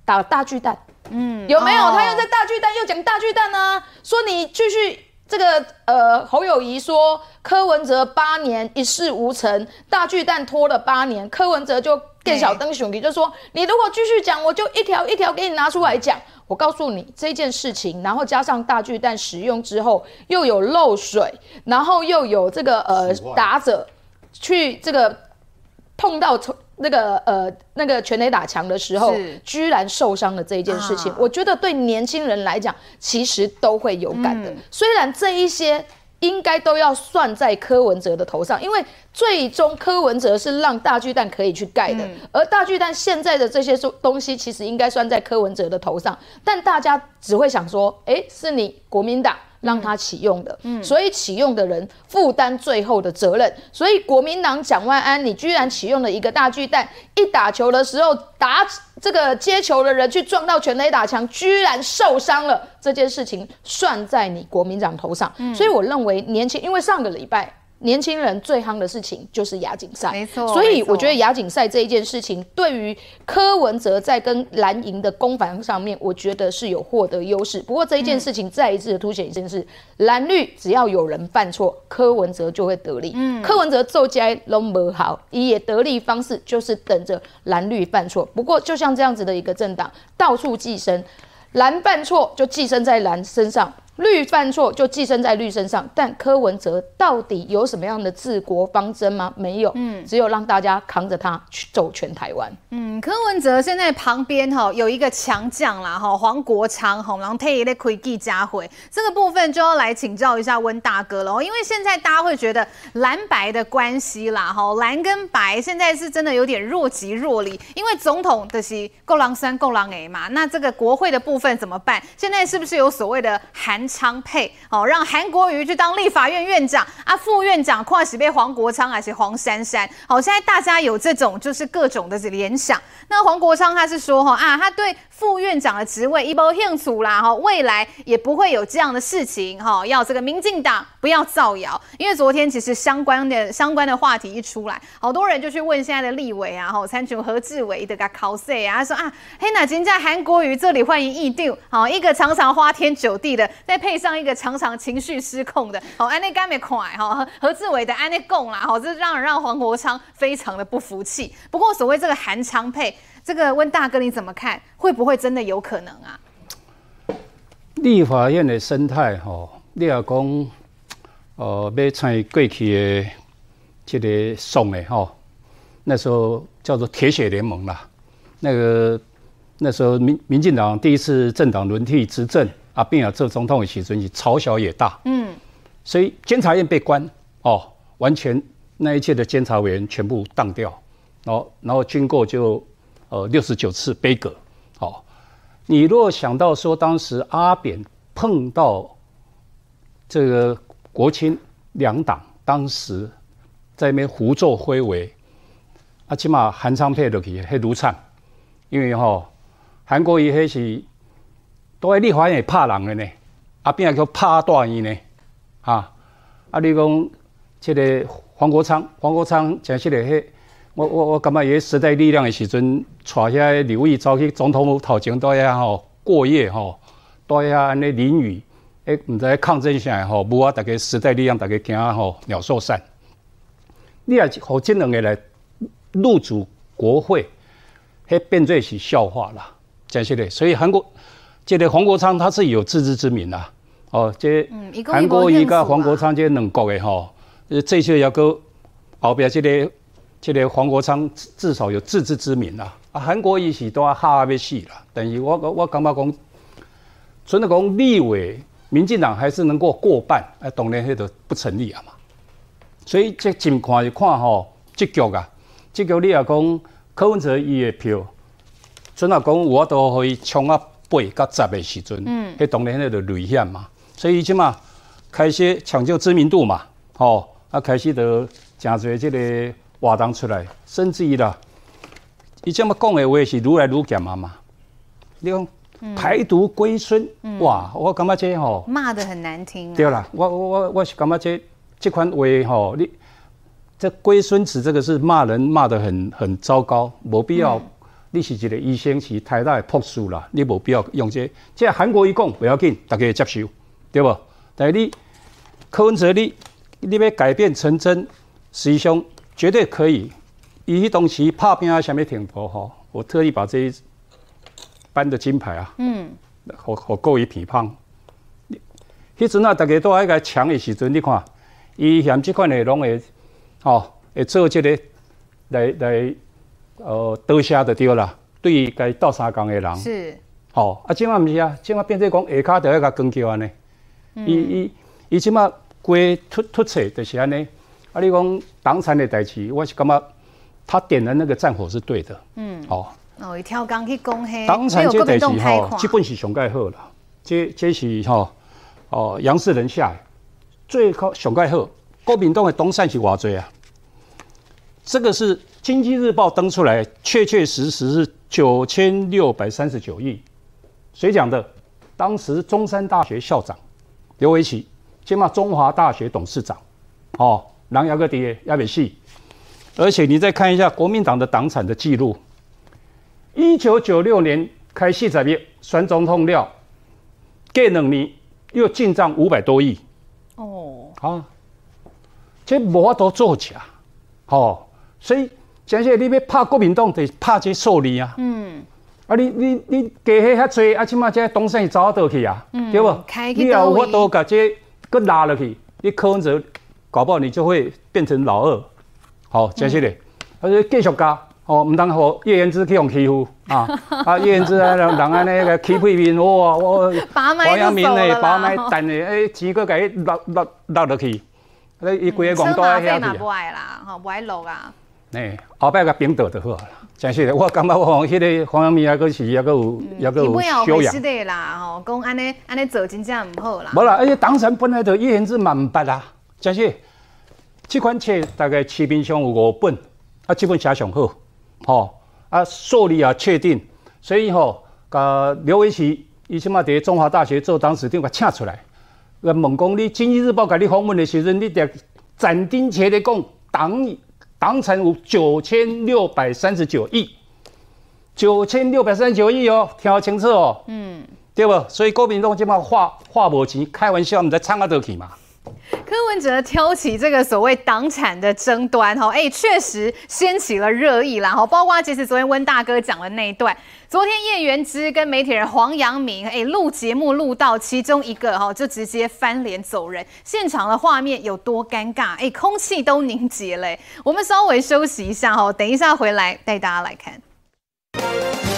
打大巨蛋。嗯，有没有？他又在大巨蛋又讲大巨蛋呢、啊？说你继续这个呃，侯友谊说柯文哲八年一事无成，大巨蛋拖了八年，柯文哲就更小灯兄弟就说，你如果继续讲，我就一条一条给你拿出来讲。我告诉你这件事情，然后加上大巨蛋使用之后又有漏水，然后又有这个呃打者去这个碰到那个呃那个全垒打墙的时候，居然受伤了这一件事情，啊、我觉得对年轻人来讲，其实都会有感的。嗯、虽然这一些应该都要算在柯文哲的头上，因为最终柯文哲是让大巨蛋可以去盖的，嗯、而大巨蛋现在的这些东西其实应该算在柯文哲的头上，但大家只会想说，哎，是你国民党。让他启用的，嗯，所以启用的人负担最后的责任。所以国民党蒋万安，你居然启用了一个大巨蛋，一打球的时候打这个接球的人去撞到全垒打墙，居然受伤了，这件事情算在你国民党头上。所以我认为年轻，因为上个礼拜。年轻人最夯的事情就是亚锦赛，没错。所以我觉得亚锦赛这一件事情，对于柯文哲在跟蓝营的攻防上面，我觉得是有获得优势。不过这一件事情再一次的凸显一件事：蓝绿只要有人犯错，柯文哲就会得利。嗯，柯文哲做起来都不好，也得利方式就是等着蓝绿犯错。不过就像这样子的一个政党，到处寄生，蓝犯错就寄生在蓝身上。绿犯错就寄生在绿身上，但柯文哲到底有什么样的治国方针吗？没有，嗯，只有让大家扛着他去走全台湾。嗯，柯文哲现在旁边哈有一个强将啦哈，黄国昌哈，然后他也在开记加回，这个部分就要来请教一下温大哥了，因为现在大家会觉得蓝白的关系啦哈，蓝跟白现在是真的有点若即若离，因为总统的是够狼三够狼 A 嘛，那这个国会的部分怎么办？现在是不是有所谓的韩？昌配哦，让韩国瑜去当立法院院长啊，副院长跨喜被黄国昌还是黄珊珊？好，现在大家有这种就是各种的联想。那黄国昌他是说哈啊，他对副院长的职位一波兴处啦哈，未来也不会有这样的事情哈，要这个民进党不要造谣。因为昨天其实相关的相关的话题一出来，好多人就去问现在的立委啊，哈，参选何志伟的个考试啊，他说啊，嘿，那今在韩国瑜这里欢迎议定，好，一个常常花天酒地的再。配上一个常常情绪失控的，好，安内甘美快哈，何志伟的安内共啦，好，这让人让黄国昌非常的不服气。不过所谓这个韩昌配，这个温大哥你怎么看？会不会真的有可能啊？立法院的生态哈，你要讲，哦，要参与过去的这个送的哈，那时候叫做铁血联盟啦，那个那时候民民进党第一次政党轮替执政。啊，并且这总统的时阵是朝小野大，嗯，所以监察院被关哦，完全那一届的监察委员全部当掉，然后然后经过就呃六十九次杯葛，哦，你若想到说当时阿扁碰到这个国亲两党当时在那边胡作非为，啊，起码韩昌配落去黑如惨，因为哈韩国瑜还是。都喺立法院怕人的呢，啊边个叫怕大院呢？啊，啊你讲这个黄国昌，黄国昌真是嘞，我我我感觉伊时代力量的时阵，带些刘毅走去总统府头前，都遐吼过夜吼，都遐安尼淋雨，诶，唔知抗争下来吼，无啊，大家时代力量大家惊吼鸟兽散。你也好这两个来入主国会，迄变作是笑话啦，真实的，所以韩国。这个黄国昌他是有自知之明啦，哦，即韩国瑜甲黄国昌即两国的吼，呃，这些要个后边这个这个黄国昌至少有自知之明啦，啊，韩国瑜是都要哈要死啦，但是我我我感觉讲，纯的讲立委，民进党还是能够过半，啊，当然迄个不成立啊嘛，所以这情况一看吼，这局啊，这局你也讲柯文哲伊的票，纯的讲我都可以冲啊。八到十的时阵，嗯，迄当然迄个危险嘛，所以即嘛开始抢救知名度嘛，吼，啊开始就诚侪即个活动出来，甚至于啦，伊这么讲的话是愈来愈咸啊嘛，你讲台独归孙，嗯、哇，我感觉这吼骂得很难听，啊，对啦，我我我我是感觉这这款话吼，你这龟孙子这个是骂人骂得很很糟糕，没必要，嗯。你是一个医生，是太大的朴素啦，你无必要用这个。这韩国一讲不要紧，大家接受，对不？但是你柯文哲你，你要改变成真，实际上绝对可以。伊迄当时拍拼啊，什么挺多哈？我特意把这一颁的金牌啊，嗯，和和各位评判。迄阵啊，大家都爱个抢的时阵，你看，伊嫌即款的拢会，吼，会做这个来来。呃，多谢就对啦。对于该倒三缸的人是，好、哦、啊，今晚不是啊，今晚变成讲下骹就要甲讲叫安尼。伊伊伊今晚规突突切就是安尼。啊，你讲党产的代志，我是感觉他点的那个战火是对的。嗯，哦。哦，一跳钢去讲嘿，党产这代志吼，基本是上盖好了。这这是吼，哦，杨氏人下最高上盖好。国民党的党产是偌济啊？这个是经济日报登出来，确确实实是九千六百三十九亿。谁讲的？当时中山大学校长刘维奇，兼嘛中华大学董事长。哦，人也个爹也未死。而且你再看一下国民党的党产的记录，一九九六年开四十亿选总统了，隔两年又进账五百多亿。哦，啊，这无法度做假。哦。所以，真是你要拍国民党，得拍这数字啊。嗯。啊你，你你你加遐遐多，啊，起码这东西走倒去啊，嗯、对不？你也有法度把这个拉落去，你柯文哲搞不好你就会变成老二。好，真是的。而且继续加，哦，唔当和叶元之去用欺负啊。啊，[LAUGHS] 叶元之啊，人人安尼个欺负面，哇，我黄 [LAUGHS] 阳明呢，把麦等的，哎，钱个给落落落落去，那一个月光多遐嘛不爱啦，吼，不爱落啊。哎，后摆个冰岛就好了，真是的。我感觉我黄迄个黄阳明还个是还个有还个有修养。是的啦，吼，讲安尼安尼做真正唔好啦。无啦，而且党产本来就叶言之蛮白啦，真是。这款册大概市面上有五本，啊，这本写上好，吼，啊，数字也确定，所以吼，甲刘维奇伊起码伫中华大学做当时长，甲请出来，问讲你经济日报甲你访问的时阵，你得斩钉截铁讲党。党产有九千六百三十九亿，九千六百三十九亿哦，听好清楚哦，嗯，对不？所以国民党这么话话无钱，开玩笑，你在唱啊得去嘛？柯文哲挑起这个所谓党产的争端，哈，哎，确实掀起了热议啦，哈，包括其实昨天温大哥讲的那一段，昨天叶元之跟媒体人黄阳明，哎，录节目录到其中一个，哈，就直接翻脸走人，现场的画面有多尴尬，哎，空气都凝结了，我们稍微休息一下，哈，等一下回来带大家来看。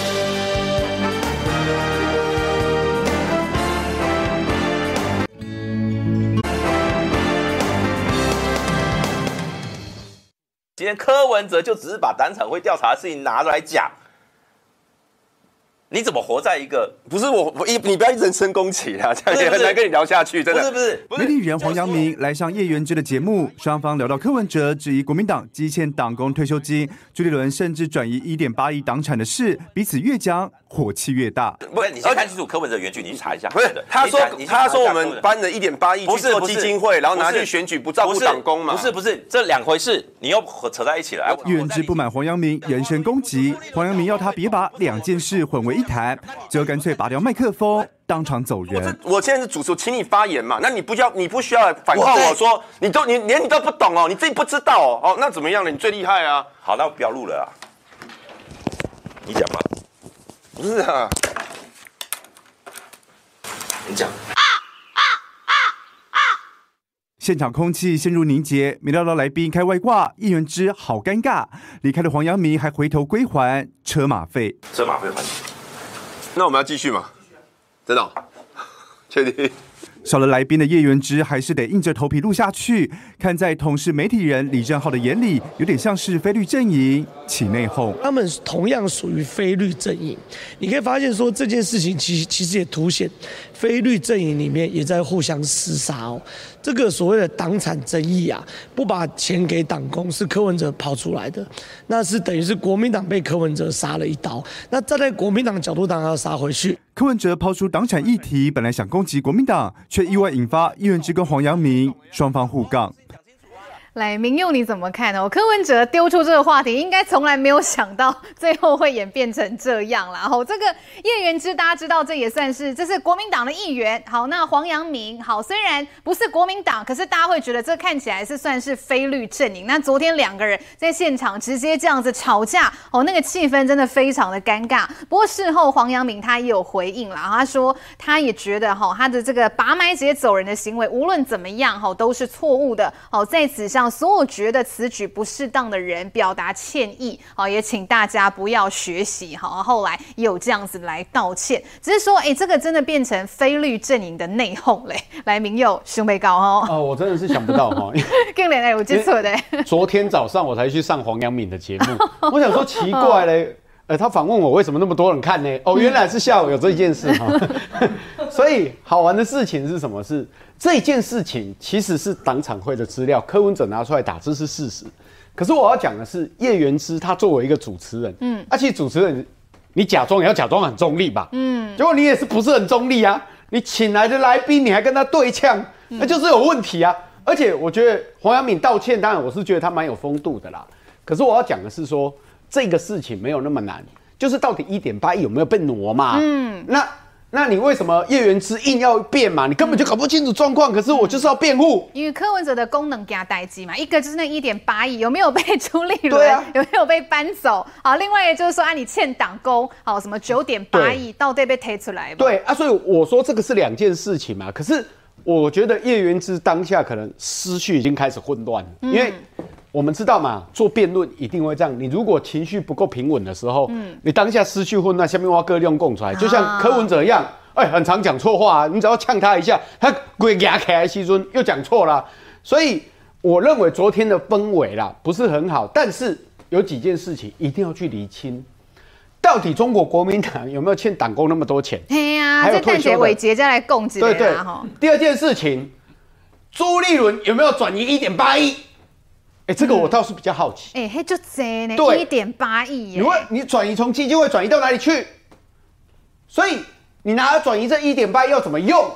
今天柯文哲就只是把党产会调查的事情拿出来讲。你怎么活在一个不是我我一你不要一人身攻击啊，这样也很难跟你聊下去，真的。不是不是，不是媒体人黄阳明来上叶元之的节目，双方聊到柯文哲质疑国民党积欠党工退休金，朱立伦甚至转移一点八亿党产的事，彼此越讲火气越大。不是，你先看清楚柯文哲原句，你去查一下。不是，他说他说我们搬了一点八亿去做基金会，然后拿去选举不照顾党工嘛？不是不是，这两回事，你又扯在一起了。叶元之不满黄阳明人身攻击，黄阳明要他别把两件事混为一谈。就干脆拔掉麦克风，当场走人。我现在是主持，请你发言嘛。那你不要，你不需要反抗我说，你都你连你都不懂哦，你自己不知道哦。哦，那怎么样呢？你最厉害啊。好，那我不要录了啊。你讲吧。不是啊。你讲。现场空气陷入凝结，没料到来宾开外挂，一元之好尴尬。离开的黄阳明还回头归还车马费。车马费还。那我们要继续吗？真的、哦？确定？少了来宾的叶元之还是得硬着头皮录下去。看在同是媒体人李正浩的眼里，有点像是非绿阵营起内讧。他们同样属于非绿阵营，你可以发现说这件事情其实其实也凸显非绿阵营里面也在互相厮杀哦。这个所谓的党产争议啊，不把钱给党工是柯文哲跑出来的，那是等于是国民党被柯文哲杀了一刀。那站在国民党角度，当然要杀回去。柯文哲抛出党产议题，本来想攻击国民党，却意外引发叶元之跟黄阳明双方互杠。来，明佑你怎么看呢？柯文哲丢出这个话题，应该从来没有想到最后会演变成这样啦。然后这个叶元之，大家知道，这也算是这是国民党的议员。好，那黄阳明，好，虽然不是国民党，可是大家会觉得这看起来是算是非绿阵营。那昨天两个人在现场直接这样子吵架，哦，那个气氛真的非常的尴尬。不过事后黄阳明他也有回应了，他说他也觉得哈，他的这个拔麦直接走人的行为，无论怎么样哈，都是错误的。好，在此上。向所有觉得此举不适当的人表达歉意，好，也请大家不要学习，好，后来有这样子来道歉，只是说，哎，这个真的变成非律阵营的内讧嘞。来，明佑兄妹高哦，哦，我真的是想不到哈，[LAUGHS] 更连哎，我记错的。昨天早上我才去上黄阳敏的节目，[LAUGHS] 我想说奇怪嘞。呃，他访问我为什么那么多人看呢？哦，原来是下午有这件事哈。[LAUGHS] [LAUGHS] 所以好玩的事情是什么？是这件事情其实是党产会的资料，柯文哲拿出来打，这是事实。可是我要讲的是叶元之，他作为一个主持人，嗯，而且主持人你假装也要假装很中立吧，嗯，结果你也是不是很中立啊？你请来的来宾你还跟他对呛，那就是有问题啊。而且我觉得黄阳敏道歉，当然我是觉得他蛮有风度的啦。可是我要讲的是说。这个事情没有那么难，就是到底一点八亿有没有被挪嘛？嗯，那那你为什么叶元之硬要辩嘛？你根本就搞不清楚状况，可是我就是要辩护。因为柯文哲的功能给他代机嘛，一个就是那一点八亿有没有被朱立伦，对啊，有没有被搬走？好，另外就是说啊，你欠党工，好，什么九点八亿到底被推出来？对啊，所以我说这个是两件事情嘛。可是我觉得叶元之当下可能思绪已经开始混乱，因为。我们知道嘛，做辩论一定会这样。你如果情绪不够平稳的时候，嗯，你当下失去混乱，下面挖个利用供出来，就像柯文哲一样，哎、欸，很常讲错话啊。你只要呛他一下，他鬼牙开来，西尊又讲错了。所以我认为昨天的氛围啦不是很好，但是有几件事情一定要去厘清，到底中国国民党 [LAUGHS] 有没有欠党工那么多钱？对呀、啊，还有退休尾节再来供给。对对。第二件事情，朱立伦有没有转移一点八亿？哎、欸，这个我倒是比较好奇。哎、嗯，嘿、欸，就这呢，一点八亿。你问你转移从基金会转移到哪里去？所以你拿转移这一点八亿要怎么用？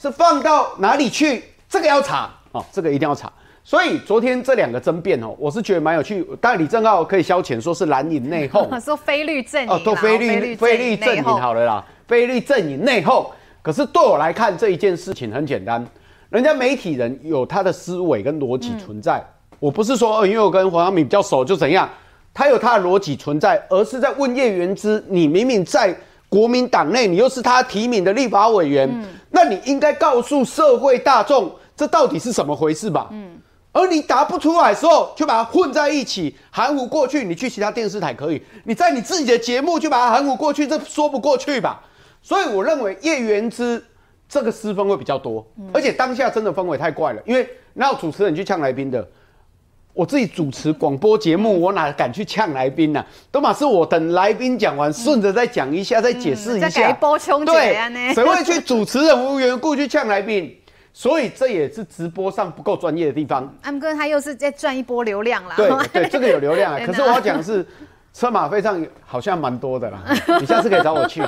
是放到哪里去？这个要查哦，这个一定要查。所以昨天这两个争辩哦，我是觉得蛮有趣。当然李正浩可以消遣，说是蓝营内讧，[LAUGHS] 说非绿阵营哦，都非绿非绿阵营好了啦，非绿阵营内讧。可是对我来看这一件事情很简单，人家媒体人有他的思维跟逻辑存在。嗯我不是说，因为我跟黄阳明比较熟就怎样，他有他的逻辑存在，而是在问叶元之，你明明在国民党内，你又是他提名的立法委员，嗯、那你应该告诉社会大众，这到底是什么回事吧？嗯，而你答不出来的时候，就把它混在一起，含糊过去。你去其他电视台可以，你在你自己的节目就把它含糊过去，这说不过去吧？所以我认为叶元之这个失分会比较多，嗯、而且当下真的氛围太怪了，因为哪有主持人去呛来宾的？我自己主持广播节目，我哪敢去呛来宾呢、啊？都嘛是我等来宾讲完，顺着再讲一下，嗯、再解释一下。再波充对，谁会去主持人无缘故去呛来宾？所以这也是直播上不够专业的地方。安哥他又是在赚一波流量啦。对对，这个有流量啊。[LAUGHS] 可是我要讲的是，车马费上好像蛮多的啦。[LAUGHS] 你下次可以找我去，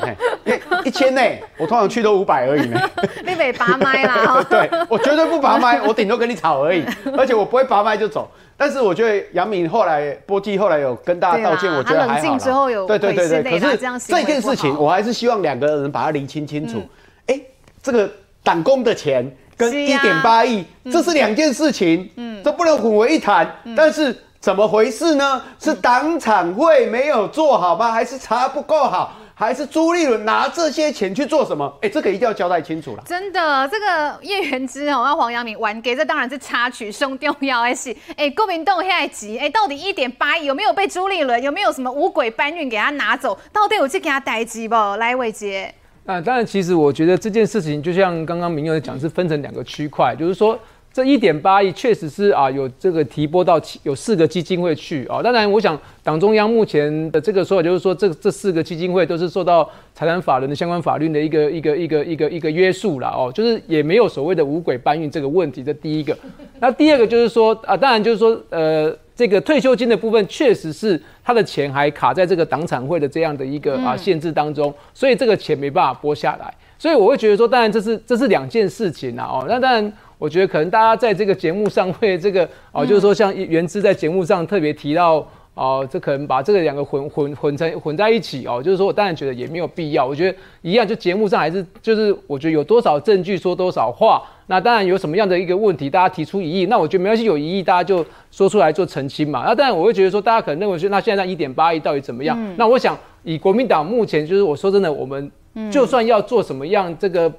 一千内，我通常去都五百而已呢。[LAUGHS] 你被拔麦啦？[LAUGHS] 对，我绝对不拔麦，我顶多跟你吵而已，而且我不会拔麦就走。但是我觉得杨敏后来波记后来有跟大家道歉，我觉得还好。冷静之后有对对对对，可是这件事情我还是希望两个人把它厘清清楚。哎，这个党工的钱跟一点八亿，这是两件事情，嗯，这不能混为一谈。但是怎么回事呢？是党产会没有做好吗？还是查不够好？还是朱立伦拿这些钱去做什么？哎、欸，这个一定要交代清楚了。真的，这个叶元之哦，那黄阳明玩给这当然是插曲，兄弟要的是哎，国民党现在急哎，到底一点八亿有没有被朱立伦有没有什么五鬼搬运给他拿走？到底有去给他逮鸡不？来伟杰。那当然，其实我觉得这件事情就像刚刚明佑讲，是分成两个区块，就是说。这一点八亿确实是啊，有这个提拨到有四个基金会去啊。当然，我想党中央目前的这个说法就是说，这这四个基金会都是受到财产法人的相关法律的一个一个一个一个一个约束了哦，就是也没有所谓的五轨搬运这个问题。这第一个，[LAUGHS] 那第二个就是说啊，当然就是说呃，这个退休金的部分确实是他的钱还卡在这个党产会的这样的一个啊限制当中，所以这个钱没办法拨下来。所以我会觉得说，当然这是这是两件事情啊哦，那当然。我觉得可能大家在这个节目上会这个哦，就是说像原之在节目上特别提到哦，这可能把这个两个混混混成混在一起哦，就是说我当然觉得也没有必要。我觉得一样，就节目上还是就是我觉得有多少证据说多少话。那当然有什么样的一个问题，大家提出异议，那我觉得没关系，有异议大家就说出来做澄清嘛。那当然我会觉得说，大家可能认为说，那现在一点八亿到底怎么样？那我想以国民党目前就是我说真的，我们就算要做什么样这个。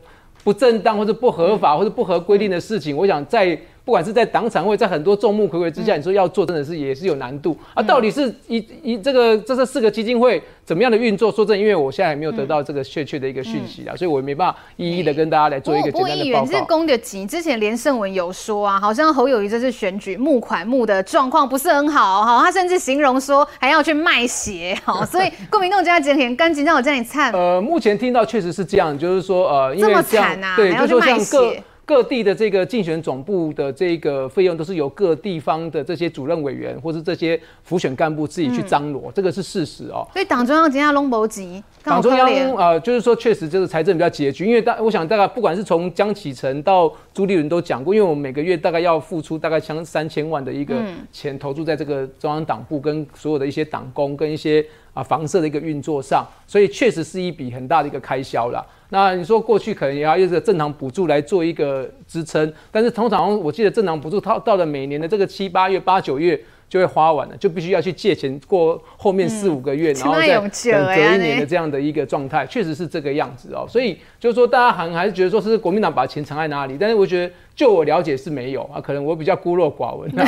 不正当或者不合法或者不合规定的事情，我想在不管是在党产会，在很多众目睽睽之下，你说要做，真的是也是有难度啊。到底是一一这个这这四个基金会怎么样的运作？说真的，因为我现在还没有得到这个确切的一个讯息啊，所以我也没办法一一的跟大家来做一个简单的报告。不过议员是攻得急，之前连胜文有说啊，好像侯友谊这次选举募款募的状况不是很好哈，他甚至形容说还要去卖血哈，[LAUGHS] 所以郭明栋这样讲很干净，让我这样惨。呃，目前听到确实是这样，就是说呃，因为这样对，还要去卖血。各地的这个竞选总部的这个费用都是由各地方的这些主任委员或是这些辅选干部自己去张罗，嗯、这个是事实哦。所以党中央今天拢无急，党中央呃，就是说确实就是财政比较拮据，因为大我想大概不管是从江启臣到朱立伦都讲过，因为我们每个月大概要付出大概将三千万的一个钱投注在这个中央党部跟所有的一些党工跟一些啊房舍的一个运作上，所以确实是一笔很大的一个开销啦。那你说过去可能也要用这个正常补助来做一个支撑，但是通常我记得正常补助到到了每年的这个七八月、八九月就会花完了，就必须要去借钱过后面四五个月，然后再等隔一年的这样的一个状态，确实是这个样子哦。所以就是说，大家还还是觉得说是国民党把钱藏在哪里，但是我觉得。就我了解是没有啊，可能我比较孤陋寡闻啊。[LAUGHS]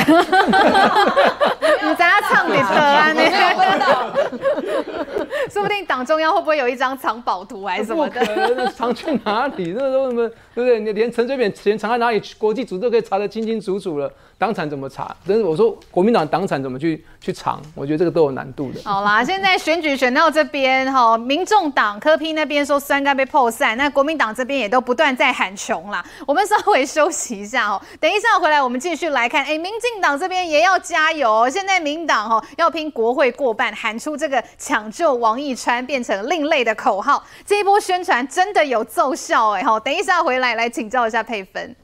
你在他唱你的啊，你不知道。[LAUGHS] 说不定党中央会不会有一张藏宝图还是什么的？藏去哪里？那都什么？对不对？你连陈水扁钱藏在哪里，国际组织都可以查得清清楚楚了。党产怎么查？但是我说国民党党产怎么去去藏？我觉得这个都有难度的。好啦，现在选举选到这边哈，民众党柯批那边说酸该被破散，那国民党这边也都不断在喊穷啦。我们稍微休息。一下哦，等一下回来，我们继续来看。哎，民进党这边也要加油哦。现在民党哦要拼国会过半，喊出这个抢救王一穿变成另类的口号，这一波宣传真的有奏效哎。哈，等一下回来来请教一下佩芬。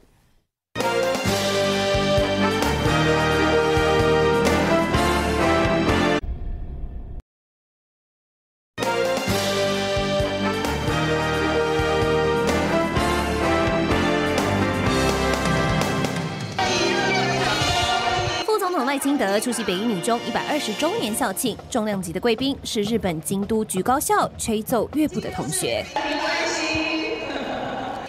赖清德出席北一女中一百二十周年校庆，重量级的贵宾是日本京都局高校吹奏乐部的同学。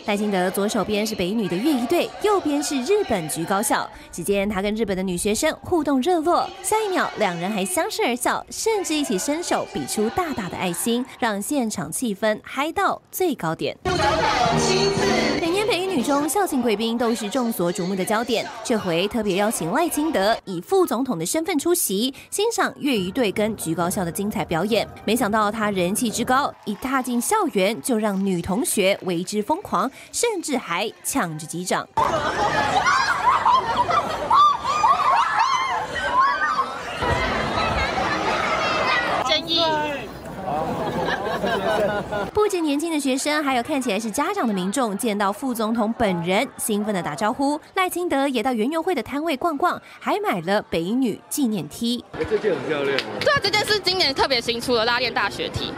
赖清德左手边是北女的乐仪队，右边是日本局高校。只见他跟日本的女学生互动热络，下一秒两人还相视而笑，甚至一起伸手比出大大的爱心，让现场气氛嗨到最高点。每年北一女中校庆贵宾都是众所瞩目的焦点，这回特别邀请赖清德以副总统的身份出席，欣赏乐仪队跟局高校的精彩表演。没想到他人气之高，一踏进校园就让女同学为之疯狂。甚至还抢着击掌。不仅年轻的学生，还有看起来是家长的民众，见到副总统本人，兴奋的打招呼。赖清德也到园游会的摊位逛逛，还买了北女纪念 T。哎，这件很漂亮。对啊，这件是今年特别新出的拉链大学 T。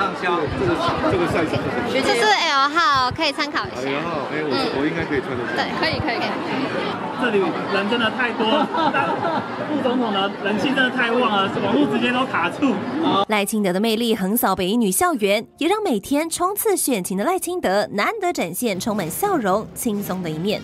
畅销，这个这个 size 是这是 L 号，可以参考一下。L 号，哎，我、嗯、我应该可以穿得下。对，可以可以可以。这里人真的太多，副总统的人气真的太旺了，网络直接都卡住。赖清德的魅力横扫北一女校园，也让每天冲刺选情的赖清德难得展现充满笑容、轻松的一面。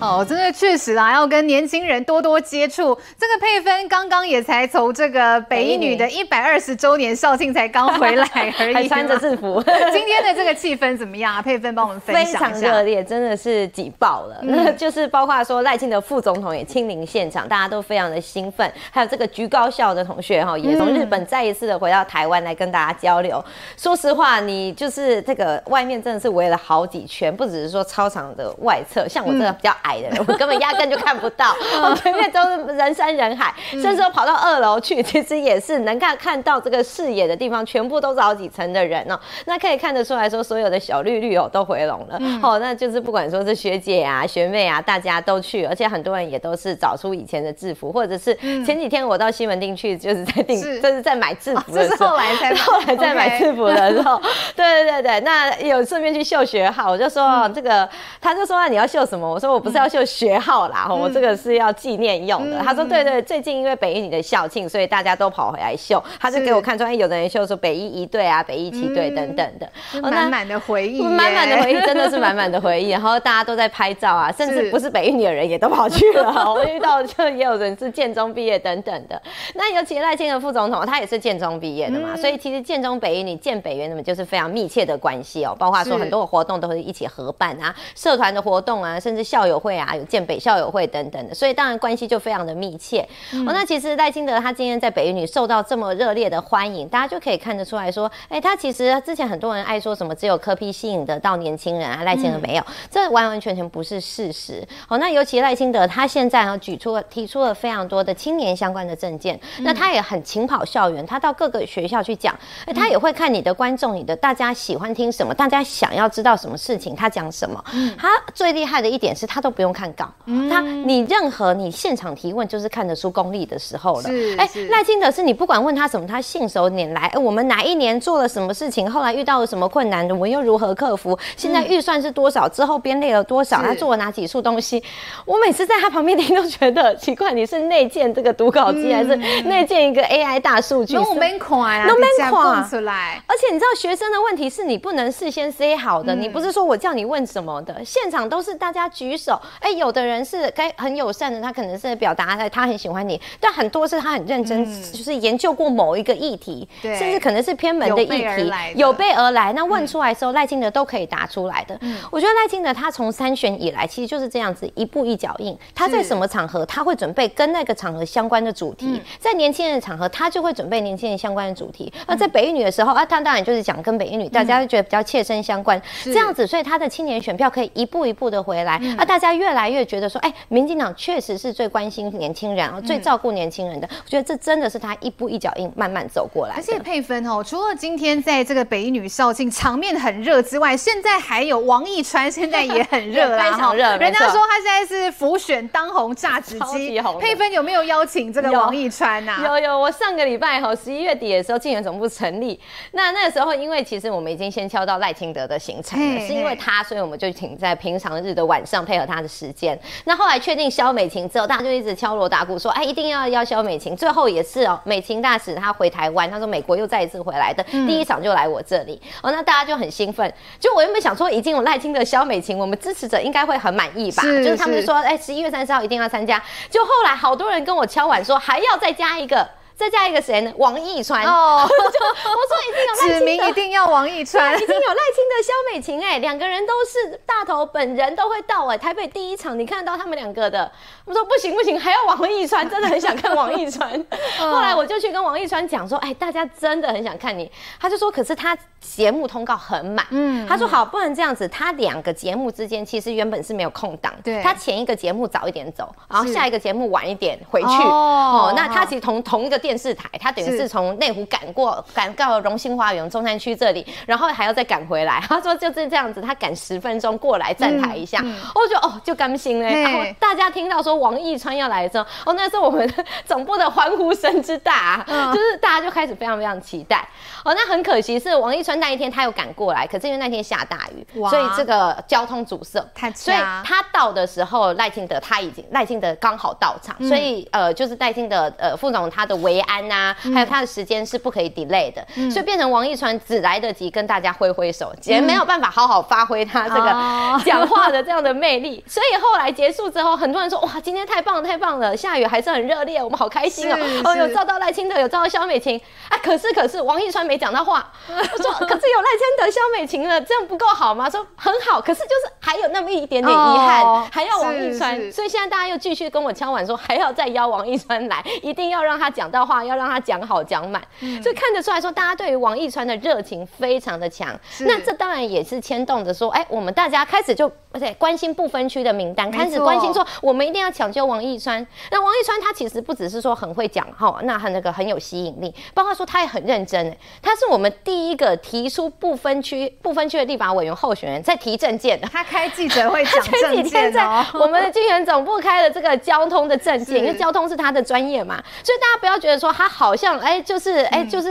哦，真的确实啊，要跟年轻人多多接触。这个佩芬刚刚也才从这个北一女的一百二十周年校庆才刚回来而已，还穿着制服。今天的这个气氛怎么样啊？佩芬帮我们分享一下。非常热烈，真的是挤爆了。那、嗯、[LAUGHS] 就是包括说赖清德副总统也亲临现场，大家都非常的兴奋。还有这个橘高校的同学哈，也从日本再一次的回到台湾来跟大家交流。嗯、说实话，你就是这个外面真的是围了好几圈，不只是说操场的外侧，像我这个比较矮的人，嗯、我根本压根就看不到，我前面都是人山人海，甚至我跑到二楼去，其实也是能看看到这个视野的地方，全部都是好几层的人哦。那可以看得出来说，所有的小绿绿哦都回笼了，哦，那就是不管说是学姐啊、学妹啊，大家都去，而且很多人也都是找出以前的制服，或者是前几天我到西门町去，就是在订，就是在买制服的时候，后来才后来在买制服的时候，[LAUGHS] 对对对对，那有顺便去秀学号，我就说这个，他就说你要秀什么？我说我不是。是要秀学号啦，我、嗯、这个是要纪念用的。嗯、他说对，对对，最近因为北一女的校庆，所以大家都跑回来秀。他就给我看出来，有的人秀说北一一队啊，北一七队等等的，满满的回忆，满满的回忆，真的是满满的回忆。[LAUGHS] 然后大家都在拍照啊，甚至不是北一女的人也都跑去了。[LAUGHS] 我遇到就也有人是建中毕业等等的。那尤其赖清德副总统，他也是建中毕业的嘛，嗯、所以其实建中北一女建北园那么就是非常密切的关系哦，包括说很多的活动都会一起合办啊，社团的活动啊，甚至校友会啊，有建北校友会等等的，所以当然关系就非常的密切。嗯、哦，那其实赖清德他今天在北一女受到这么热烈的欢迎，大家就可以看得出来说，哎、欸，他其实之前很多人爱说什么只有柯 P 吸引得到年轻人啊，赖清德没有，嗯、这完完全全不是事实。哦，那尤其赖清德他现在啊举出了提出了非常多的青年相关的政见，嗯、那他也很勤跑校园，他到各个学校去讲，哎、欸，他也会看你的观众，你的大家喜欢听什么，大家想要知道什么事情，他讲什么。嗯、他最厉害的一点是他都不用看稿，嗯、他你任何你现场提问就是看得出功力的时候了。哎，赖、欸、清德是你不管问他什么，他信手拈来。哎、欸，我们哪一年做了什么事情，后来遇到了什么困难，我们又如何克服？现在预算是多少？之后编列了多少？他做了哪几处东西？我每次在他旁边听都觉得奇怪，你是内建这个读稿机，嗯、还是内建一个 AI 大数据？都没款都没款出来。而且你知道，学生的问题是你不能事先 say 好的，嗯、你不是说我叫你问什么的，现场都是大家举手。哎、欸，有的人是该很友善的，他可能是表达他他很喜欢你，但很多是他很认真，嗯、就是研究过某一个议题，对甚至可能是偏门的议题，有备而来。那问出来的时候，赖、嗯、清德都可以答出来的。嗯、我觉得赖清德他从参选以来，其实就是这样子一步一脚印。他在什么场合，他会准备跟那个场合相关的主题；嗯、在年轻人的场合，他就会准备年轻人相关的主题。那、嗯、在北一女的时候啊，他当然就是讲跟北一女，大家就觉得比较切身相关，嗯、这样子，所以他的青年选票可以一步一步的回来。嗯、啊，大家越来越觉得说，哎、欸，民进党确实是最关心年轻人，最照顾年轻人的。我觉得这真的是他一步一脚印慢慢走过来。而且佩芬哦，除了今天在这个北一女校庆场面很热之外，现在还有王一川，现在也很热啦，[LAUGHS] 非常热。人家说他现在是浮选当红榨汁机。佩芬有没有邀请这个王一川呐？有有，我上个礼拜哈十一月底的时候，竞选总部成立，那那个时候因为其实我们已经先敲到赖清德的行程了，是因为他，所以我们就请在平常日的晚上配合他的时间。那后来确定萧美琴之后，大家就一直敲锣打鼓说，哎，一定要要萧美琴。最后也是哦，美琴大使他回台湾，他说美国又再一次回来的，嗯、第一场就来我这里哦，那大家就很兴奋。就我原本想说，已经有赖清德、萧美琴，我们支持者应该会很满意吧？是就是他们就说，哎，十一月三十号一定要参加。就后来好多人跟我敲碗说，还要再加一个。再加一个谁呢？王一川哦，就 [LAUGHS] 我说一定有赖清德，指名一定要王一川，已经有赖清德、萧美琴哎，两个人都是大头，本人都会到哎。台北第一场你看得到他们两个的，我说不行不行，还要王一川，真的很想看王一川。后来我就去跟王一川讲说，哎，大家真的很想看你。他就说，可是他节目通告很满，嗯，他说好，不能这样子。他两个节目之间其实原本是没有空档，对，他前一个节目早一点走，然后下一个节目晚一点回去。哦，那他其实同同一个。电视台，他等于是从内湖赶过，赶到荣兴花园中山区这里，然后还要再赶回来。[LAUGHS] 他说就是这样子，他赶十分钟过来站台一下，我就哦就甘心嘞。然后大家听到说王义川要来的时候，哦那时候我们总部的欢呼声之大，嗯、就是大家就开始非常非常期待。哦，那很可惜是王义川那一天他又赶过来，可是因为那天下大雨，哇。所以这个交通阻塞。太所以他到的时候，赖清德他已经赖清德刚好到场，嗯、所以呃就是赖清德呃副总他的维安呐，还有他的时间是不可以 delay 的，嗯、所以变成王义川只来得及跟大家挥挥手，也没有办法好好发挥他这个讲话的这样的魅力。哦、所以后来结束之后，很多人说哇，今天太棒了，太棒了，下雨还是很热烈，我们好开心哦。哦，有照到赖清德，有照到萧美琴啊，可是可是王一川没讲到话，我说 [LAUGHS] 可是有赖清德、萧美琴了，这样不够好吗？说很好，可是就是还有那么一点点遗憾，哦、还要王一川，所以现在大家又继续跟我敲碗说，还要再邀王一川来，一定要让他讲到话，要让。他讲好讲满，嗯、所以看得出来说，大家对于王一川的热情非常的强。那这当然也是牵动着说，哎、欸，我们大家开始就而且关心不分区的名单，开始关心说，我们一定要抢救王一川。那王一川他其实不只是说很会讲哈，那他那个很有吸引力，包括说他也很认真。他是我们第一个提出不分区不分区的立法委员候选人，在提证件的。他开记者会 [LAUGHS] 讲政见在我们的竞选总部开了这个交通的证件，因为交通是他的专业嘛，所以大家不要觉得说他。好像哎、欸，就是哎、欸，就是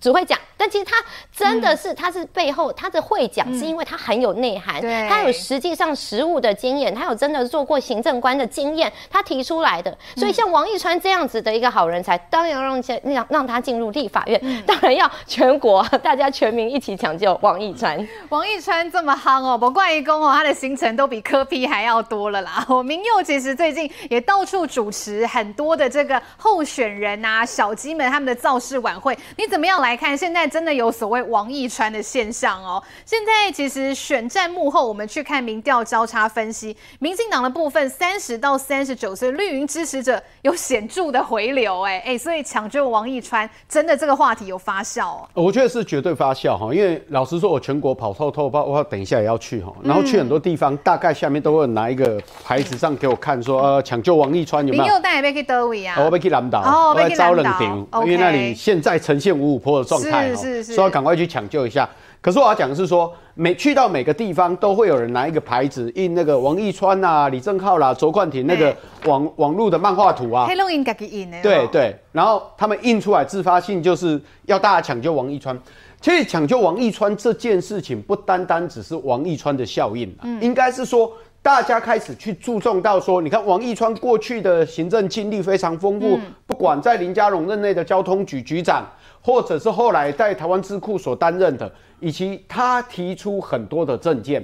只会讲，但其实他真的是，他是背后他的会讲，是因为他很有内涵，他有实际上实务的经验，他有真的做过行政官的经验，他提出来的。所以像王一川这样子的一个好人才，当然要让让让他进入立法院，[LAUGHS] 当然要全国大家全民一起抢救王一川。王一川这么夯哦，不怪一公哦，他的行程都比柯 P 还要多了啦。[LAUGHS] 我明佑其实最近也到处主持很多的这个候选人啊、小鸡们他们的造势晚会，你怎么样来看？现在真的有所谓王义川的现象哦。现在其实选战幕后，我们去看民调交叉分析，民进党的部分三十到三十九岁绿营支持者有显著的回流，哎哎，所以抢救王义川真的这个话题有发酵哦。我觉得是绝对发酵哈，因为老实说，我全国跑透透，包括等一下也要去哈，然后去很多地方，大概下面都会拿一个牌子上给我看说，呃，抢救王义川有没有？民佑带也被去德维啊，我被去南岛，哦，被去南岛，因为那里现在呈现五五波的状态，是是是，说要赶快去抢救一下。可是我要讲的是说，每去到每个地方，都会有人拿一个牌子印那个王一川啊、李正浩啦、卓冠廷那个网网络的漫画图啊。黑龙印自己印的。对对，然后他们印出来自发性就是要大家抢救王一川。其实抢救王一川这件事情，不单单只是王一川的效应，嗯，应该是说大家开始去注重到说，你看王义川过去的行政经历非常丰富，不管在林佳龙任内的交通局局长。或者是后来在台湾智库所担任的，以及他提出很多的政见，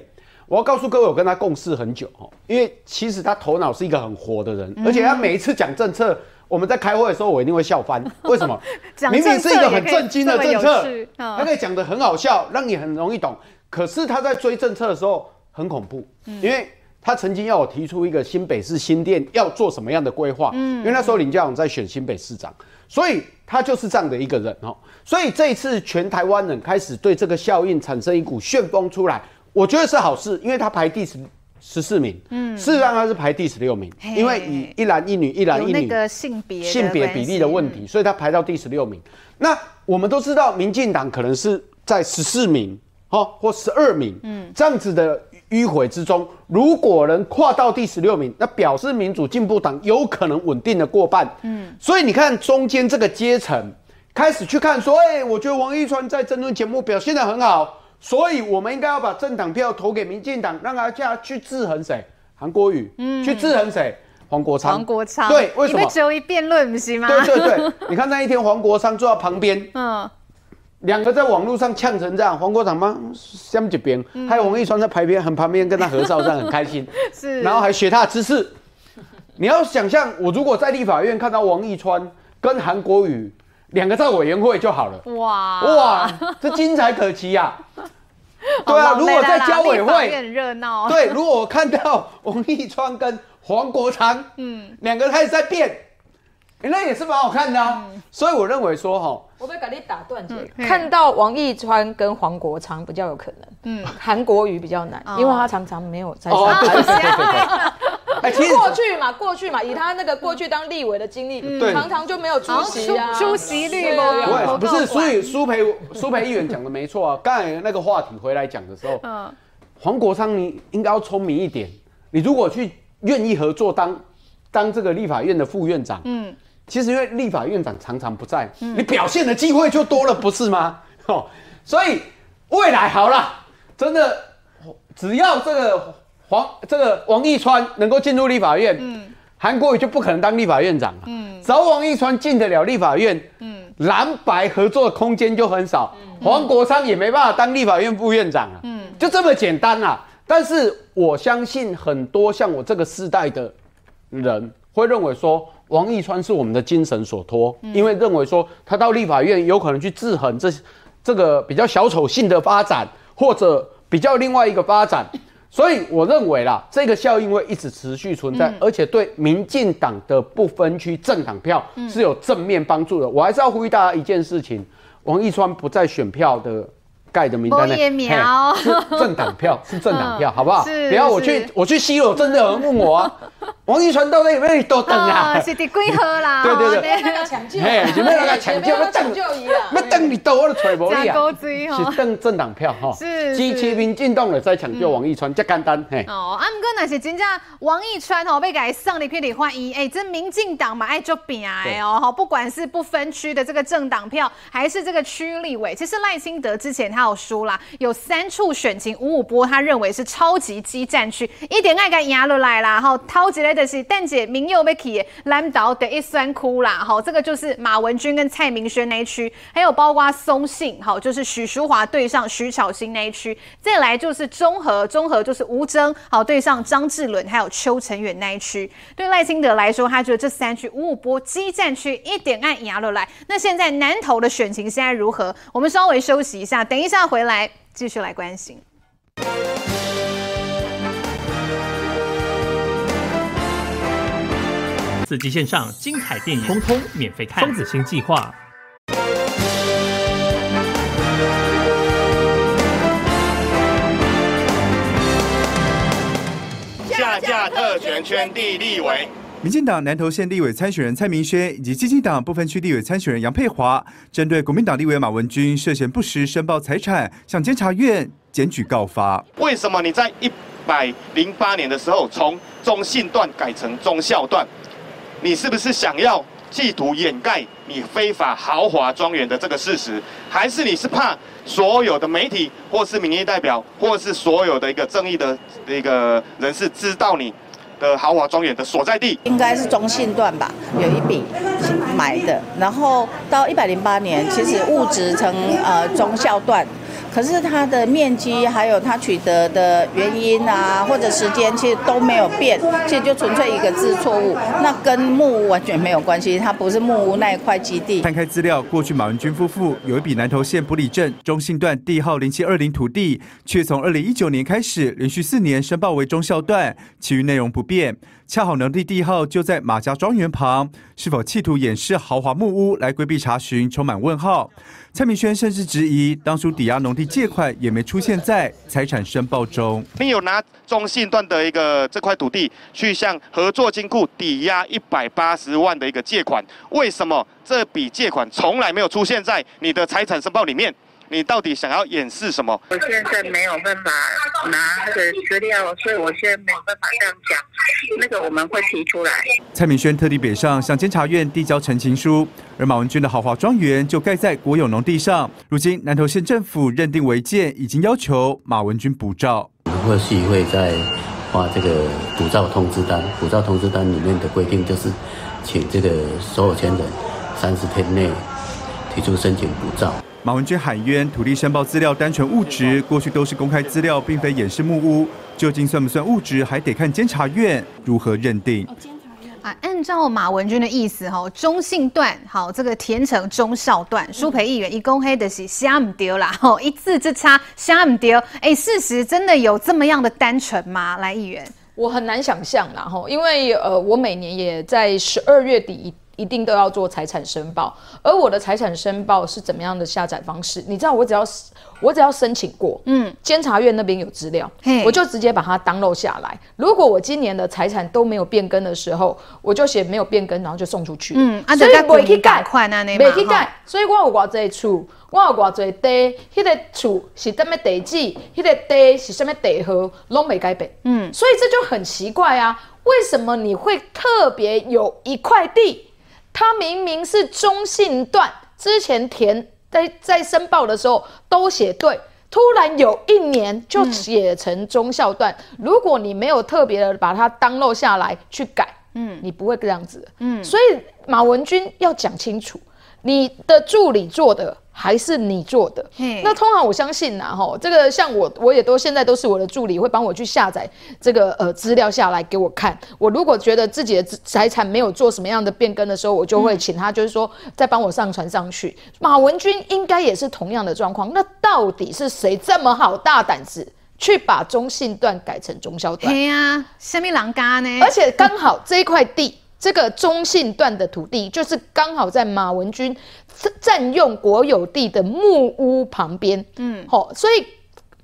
我要告诉各位，我跟他共事很久哦，因为其实他头脑是一个很活的人，而且他每一次讲政策，我们在开会的时候，我一定会笑翻。为什么？[LAUGHS] 明明是一个很震惊的政策，他可以讲的很好笑，让你很容易懂。可是他在追政策的时候很恐怖，因为他曾经要我提出一个新北市新店要做什么样的规划，因为那时候林佳龙在选新北市长。所以他就是这样的一个人哦，所以这一次全台湾人开始对这个效应产生一股旋风出来，我觉得是好事，因为他排第十十四名，嗯，事实上他是排第十六名，因为以一男一女一男一女那个性别性别比例的问题，所以他排到第十六名。那我们都知道，民进党可能是在十四名，哦，或十二名，嗯，这样子的。迂回之中，如果能跨到第十六名，那表示民主进步党有可能稳定的过半。嗯，所以你看中间这个阶层开始去看说，哎、欸，我觉得王一川在争论节目表现的很好，所以我们应该要把政党票投给民进党，让他家去制衡谁？韩国瑜，嗯，去制衡谁？黄国昌。黄国昌，对，为什么？因为只有一辩论不行吗？对对对，你看那一天黄国昌坐在旁边，[LAUGHS] 嗯。两个在网络上呛成这样，黄国昌吗？相这边，还有王一川在旁边，很旁边跟他合照，这样很开心。[LAUGHS] 是，然后还学他的姿势。你要想象，我如果在立法院看到王一川跟韩国瑜两个在委员会就好了。哇哇，这精彩可期呀！[LAUGHS] 对啊，如果在交委会，很热闹。对，如果我看到王一川跟黄国昌，嗯，两个开始在辩。欸、那也是蛮好看的啊，嗯、所以我认为说哈，我被赶紧打断这个，嗯、看到王义川跟黄国昌比较有可能，嗯，韩国瑜比较难，嗯、因为他常常没有在上台。[LAUGHS] 哎，其实 [LAUGHS] 过去嘛，过去嘛，以他那个过去当立委的经历，嗯、常常就没有出席啊，出席率不不是，所以苏培苏培议员讲的没错啊，[LAUGHS] 刚才那个话题回来讲的时候，嗯，黄国昌你应该要聪明一点，你如果去愿意合作当当这个立法院的副院长，嗯。其实因为立法院长常常不在，嗯、你表现的机会就多了，不是吗？[LAUGHS] 哦，所以未来好了，真的，只要这个黄这个王义川能够进入立法院，嗯，韩国瑜就不可能当立法院长了，嗯，只要王义川进得了立法院，嗯，蓝白合作空间就很少，嗯、黄国昌也没办法当立法院副院长啊，嗯，就这么简单啊。但是我相信很多像我这个世代的人会认为说。王义川是我们的精神所托，因为认为说他到立法院有可能去制衡这这个比较小丑性的发展，或者比较另外一个发展，所以我认为啦，这个效应会一直持续存在，而且对民进党的不分区政党票是有正面帮助的。我还是要呼吁大家一件事情：王义川不在选票的盖的名单内，是政党票，是政党票，[LAUGHS] 好不好？不要我去我去吸我真的有人问我啊。王一川到底要多等啊？是第几号啦？对 [LAUGHS] 对对，抢救，嘿，就要来抢救，要等，要等你到我都找无你啊！是等政党票哈，是支持民进党的在抢救王一川，这简单嘿。哦，啊，毋过那是真正王一川吼，被改送你可以欢迎，哎，这民进党嘛爱做饼哎哦，好，不管是不分区的这个政党票，还是这个区立委，其实赖清德之前他有说啦，有三处选情五五波，他认为是超级激战区，一点爱敢压落来啦，吼，掏起来的是蛋姐民右被起蓝岛的一酸哭啦，好，这个就是马文君跟蔡明轩那一区，还有包括松信，好，就是许淑华对上徐巧芯那一区，再来就是中和，中和就是吴峥，好，对上张志伦，还有邱成远那一区。对赖清德来说，他觉得这三区五五波激战区一点按压落来。那现在南投的选情现在如何？我们稍微休息一下，等一下回来继续来关心。四季线上精彩电影，通通免费看。双子星计划，下架特权圈地立委。民进党南投县立委参选人蔡明轩以及基进党部分区立委参选人杨佩华，针对国民党立委马文君涉嫌不实申报财产，向监察院检举告发。为什么你在一百零八年的时候从中信段改成中孝段？你是不是想要企图掩盖你非法豪华庄园的这个事实，还是你是怕所有的媒体，或是民意代表，或是所有的一个正义的一个人士知道你的豪华庄园的所在地？应该是中信段吧，有一笔买的，然后到一百零八年，其实物质成呃忠孝段。可是它的面积还有它取得的原因啊，或者时间，其实都没有变，其实就纯粹一个字错误，那跟木屋完全没有关系，它不是木屋那一块基地。摊开资料，过去马文君夫妇有一笔南投县埔里镇中信段地号零七二零土地，却从二零一九年开始连续四年申报为中校段，其余内容不变。恰好农地地号就在马家庄园旁，是否企图掩饰豪华木屋来规避查询，充满问号。蔡明轩甚至质疑，当初抵押农地借款也没出现在财产申报中。你有拿中信段的一个这块土地去向合作金库抵押一百八十万的一个借款，为什么这笔借款从来没有出现在你的财产申报里面？你到底想要掩饰什么？我现在没有办法拿那个资料，所以我现在没有办法这样讲。那个我们会提出来。蔡明轩特地北上向监察院递交陈情书，而马文君的豪华庄园就盖在国有农地上。如今南投县政府认定违建，已经要求马文君补照。或许会在发这个补照通知单，补照通知单里面的规定就是，请这个所有权人三十天内提出申请补照。马文君喊冤，土地申报资料单纯物质，过去都是公开资料，并非掩饰木屋，究竟算不算物质，还得看监察院如何认定。啊，按照马文君的意思，哈，中信段好，这个填成中校段，苏培议员一公黑的是瞎唔丢啦，吼，一字之差瞎唔丢，哎，事实真的有这么样的单纯吗？来，议员，我很难想象啦，吼，因为呃，我每年也在十二月底。一定都要做财产申报，而我的财产申报是怎么样的下载方式？你知道，我只要我只要申请过，嗯，监察院那边有资料，我就直接把它 download 下来。如果我今年的财产都没有变更的时候，我就写没有变更，然后就送出去。嗯，所以我可以改没去改。所以我有偌济厝，我有偌济地，迄个厝是什么地址，迄个地是什么地号，拢没改变。嗯，所以这就很奇怪啊，为什么你会特别有一块地？他明明是中信段，之前填在在申报的时候都写对，突然有一年就写成中校段。嗯、如果你没有特别的把它 download 下来去改，嗯，你不会这样子。嗯，所以马文君要讲清楚，你的助理做的。还是你做的，那通常我相信呐，哈，这个像我，我也都现在都是我的助理，会帮我去下载这个呃资料下来给我看。我如果觉得自己的财产没有做什么样的变更的时候，我就会请他，就是说再帮我上传上去。马文君应该也是同样的状况。那到底是谁这么好大胆子去把中信段改成中消段？对呀，什么人干呢？而且刚好这一块地。这个中信段的土地，就是刚好在马文君占用国有地的木屋旁边，嗯，好，所以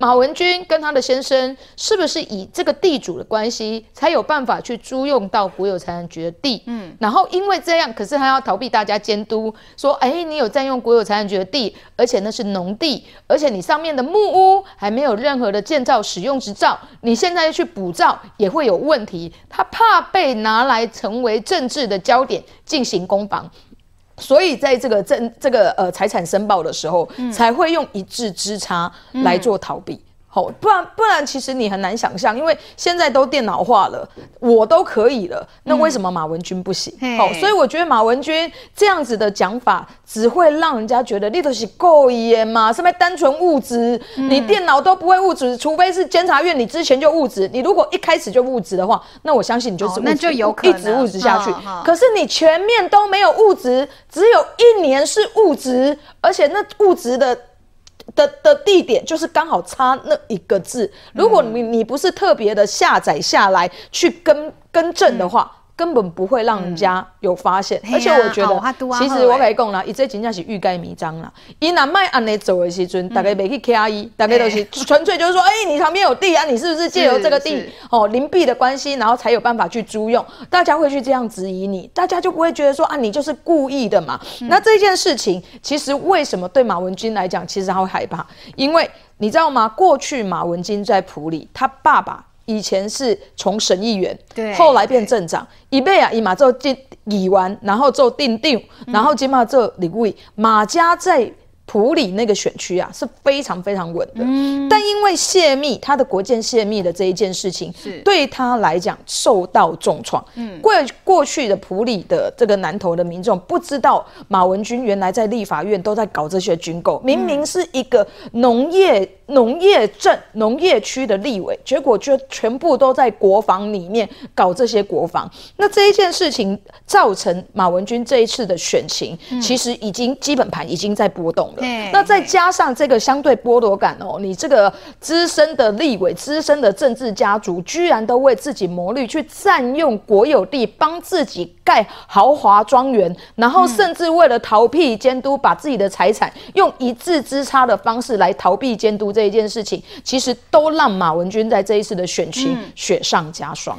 马文君跟他的先生是不是以这个地主的关系，才有办法去租用到国有财产局的地？嗯，然后因为这样，可是他要逃避大家监督，说，哎，你有占用国有财产局的地，而且那是农地，而且你上面的木屋还没有任何的建造使用执照，你现在去补照也会有问题。他怕被拿来成为政治的焦点进行攻防，所以在这个政这个呃财产申报的时候，嗯、才会用一字之差来做逃避。嗯好，不然不然，其实你很难想象，因为现在都电脑化了，我都可以了，那为什么马文君不行？好、嗯，所以我觉得马文君这样子的讲法，只会让人家觉得你都是故意的嘛，是不是单纯物质？嗯、你电脑都不会物质，除非是监察院你之前就物质。你如果一开始就物质的话，那我相信你就是物质、哦、那就有可能一直物质下去。可是你全面都没有物质，只有一年是物质，而且那物质的。的的地点就是刚好差那一个字，如果你你不是特别的下载下来去更更正的话。嗯根本不会让人家有发现，嗯、而且我觉得，啊、其实我可以讲啦，伊这真正是欲盖弥彰啦。伊若卖安尼做的时阵，大家没去卡伊，大家都是纯粹就是说，哎、欸，你旁边有地啊，你是不是借由这个地哦邻避的关系，然后才有办法去租用？大家会去这样质疑你，大家就不会觉得说啊，你就是故意的嘛。嗯、那这件事情，其实为什么对马文君来讲，其实他会害怕？因为你知道吗？过去马文君在普里，他爸爸。以前是从省议员，对，后来变镇长，一辈啊，一马做进议员，然后做定定，然后今嘛做立委，马家在。普里那个选区啊是非常非常稳的，嗯、但因为泄密，他的国建泄密的这一件事情，是。对他来讲受到重创。嗯，过过去的普里的这个南投的民众不知道马文君原来在立法院都在搞这些军购，明明是一个农业农业镇农业区的立委，结果就全部都在国防里面搞这些国防。那这一件事情造成马文君这一次的选情，嗯、其实已经基本盘已经在波动了。那再加上这个相对剥夺感哦，你这个资深的立委、资深的政治家族，居然都为自己谋利，去占用国有地，帮自己盖豪华庄园，然后甚至为了逃避监督，把自己的财产用一字之差的方式来逃避监督这一件事情，其实都让马文君在这一次的选情雪上加霜。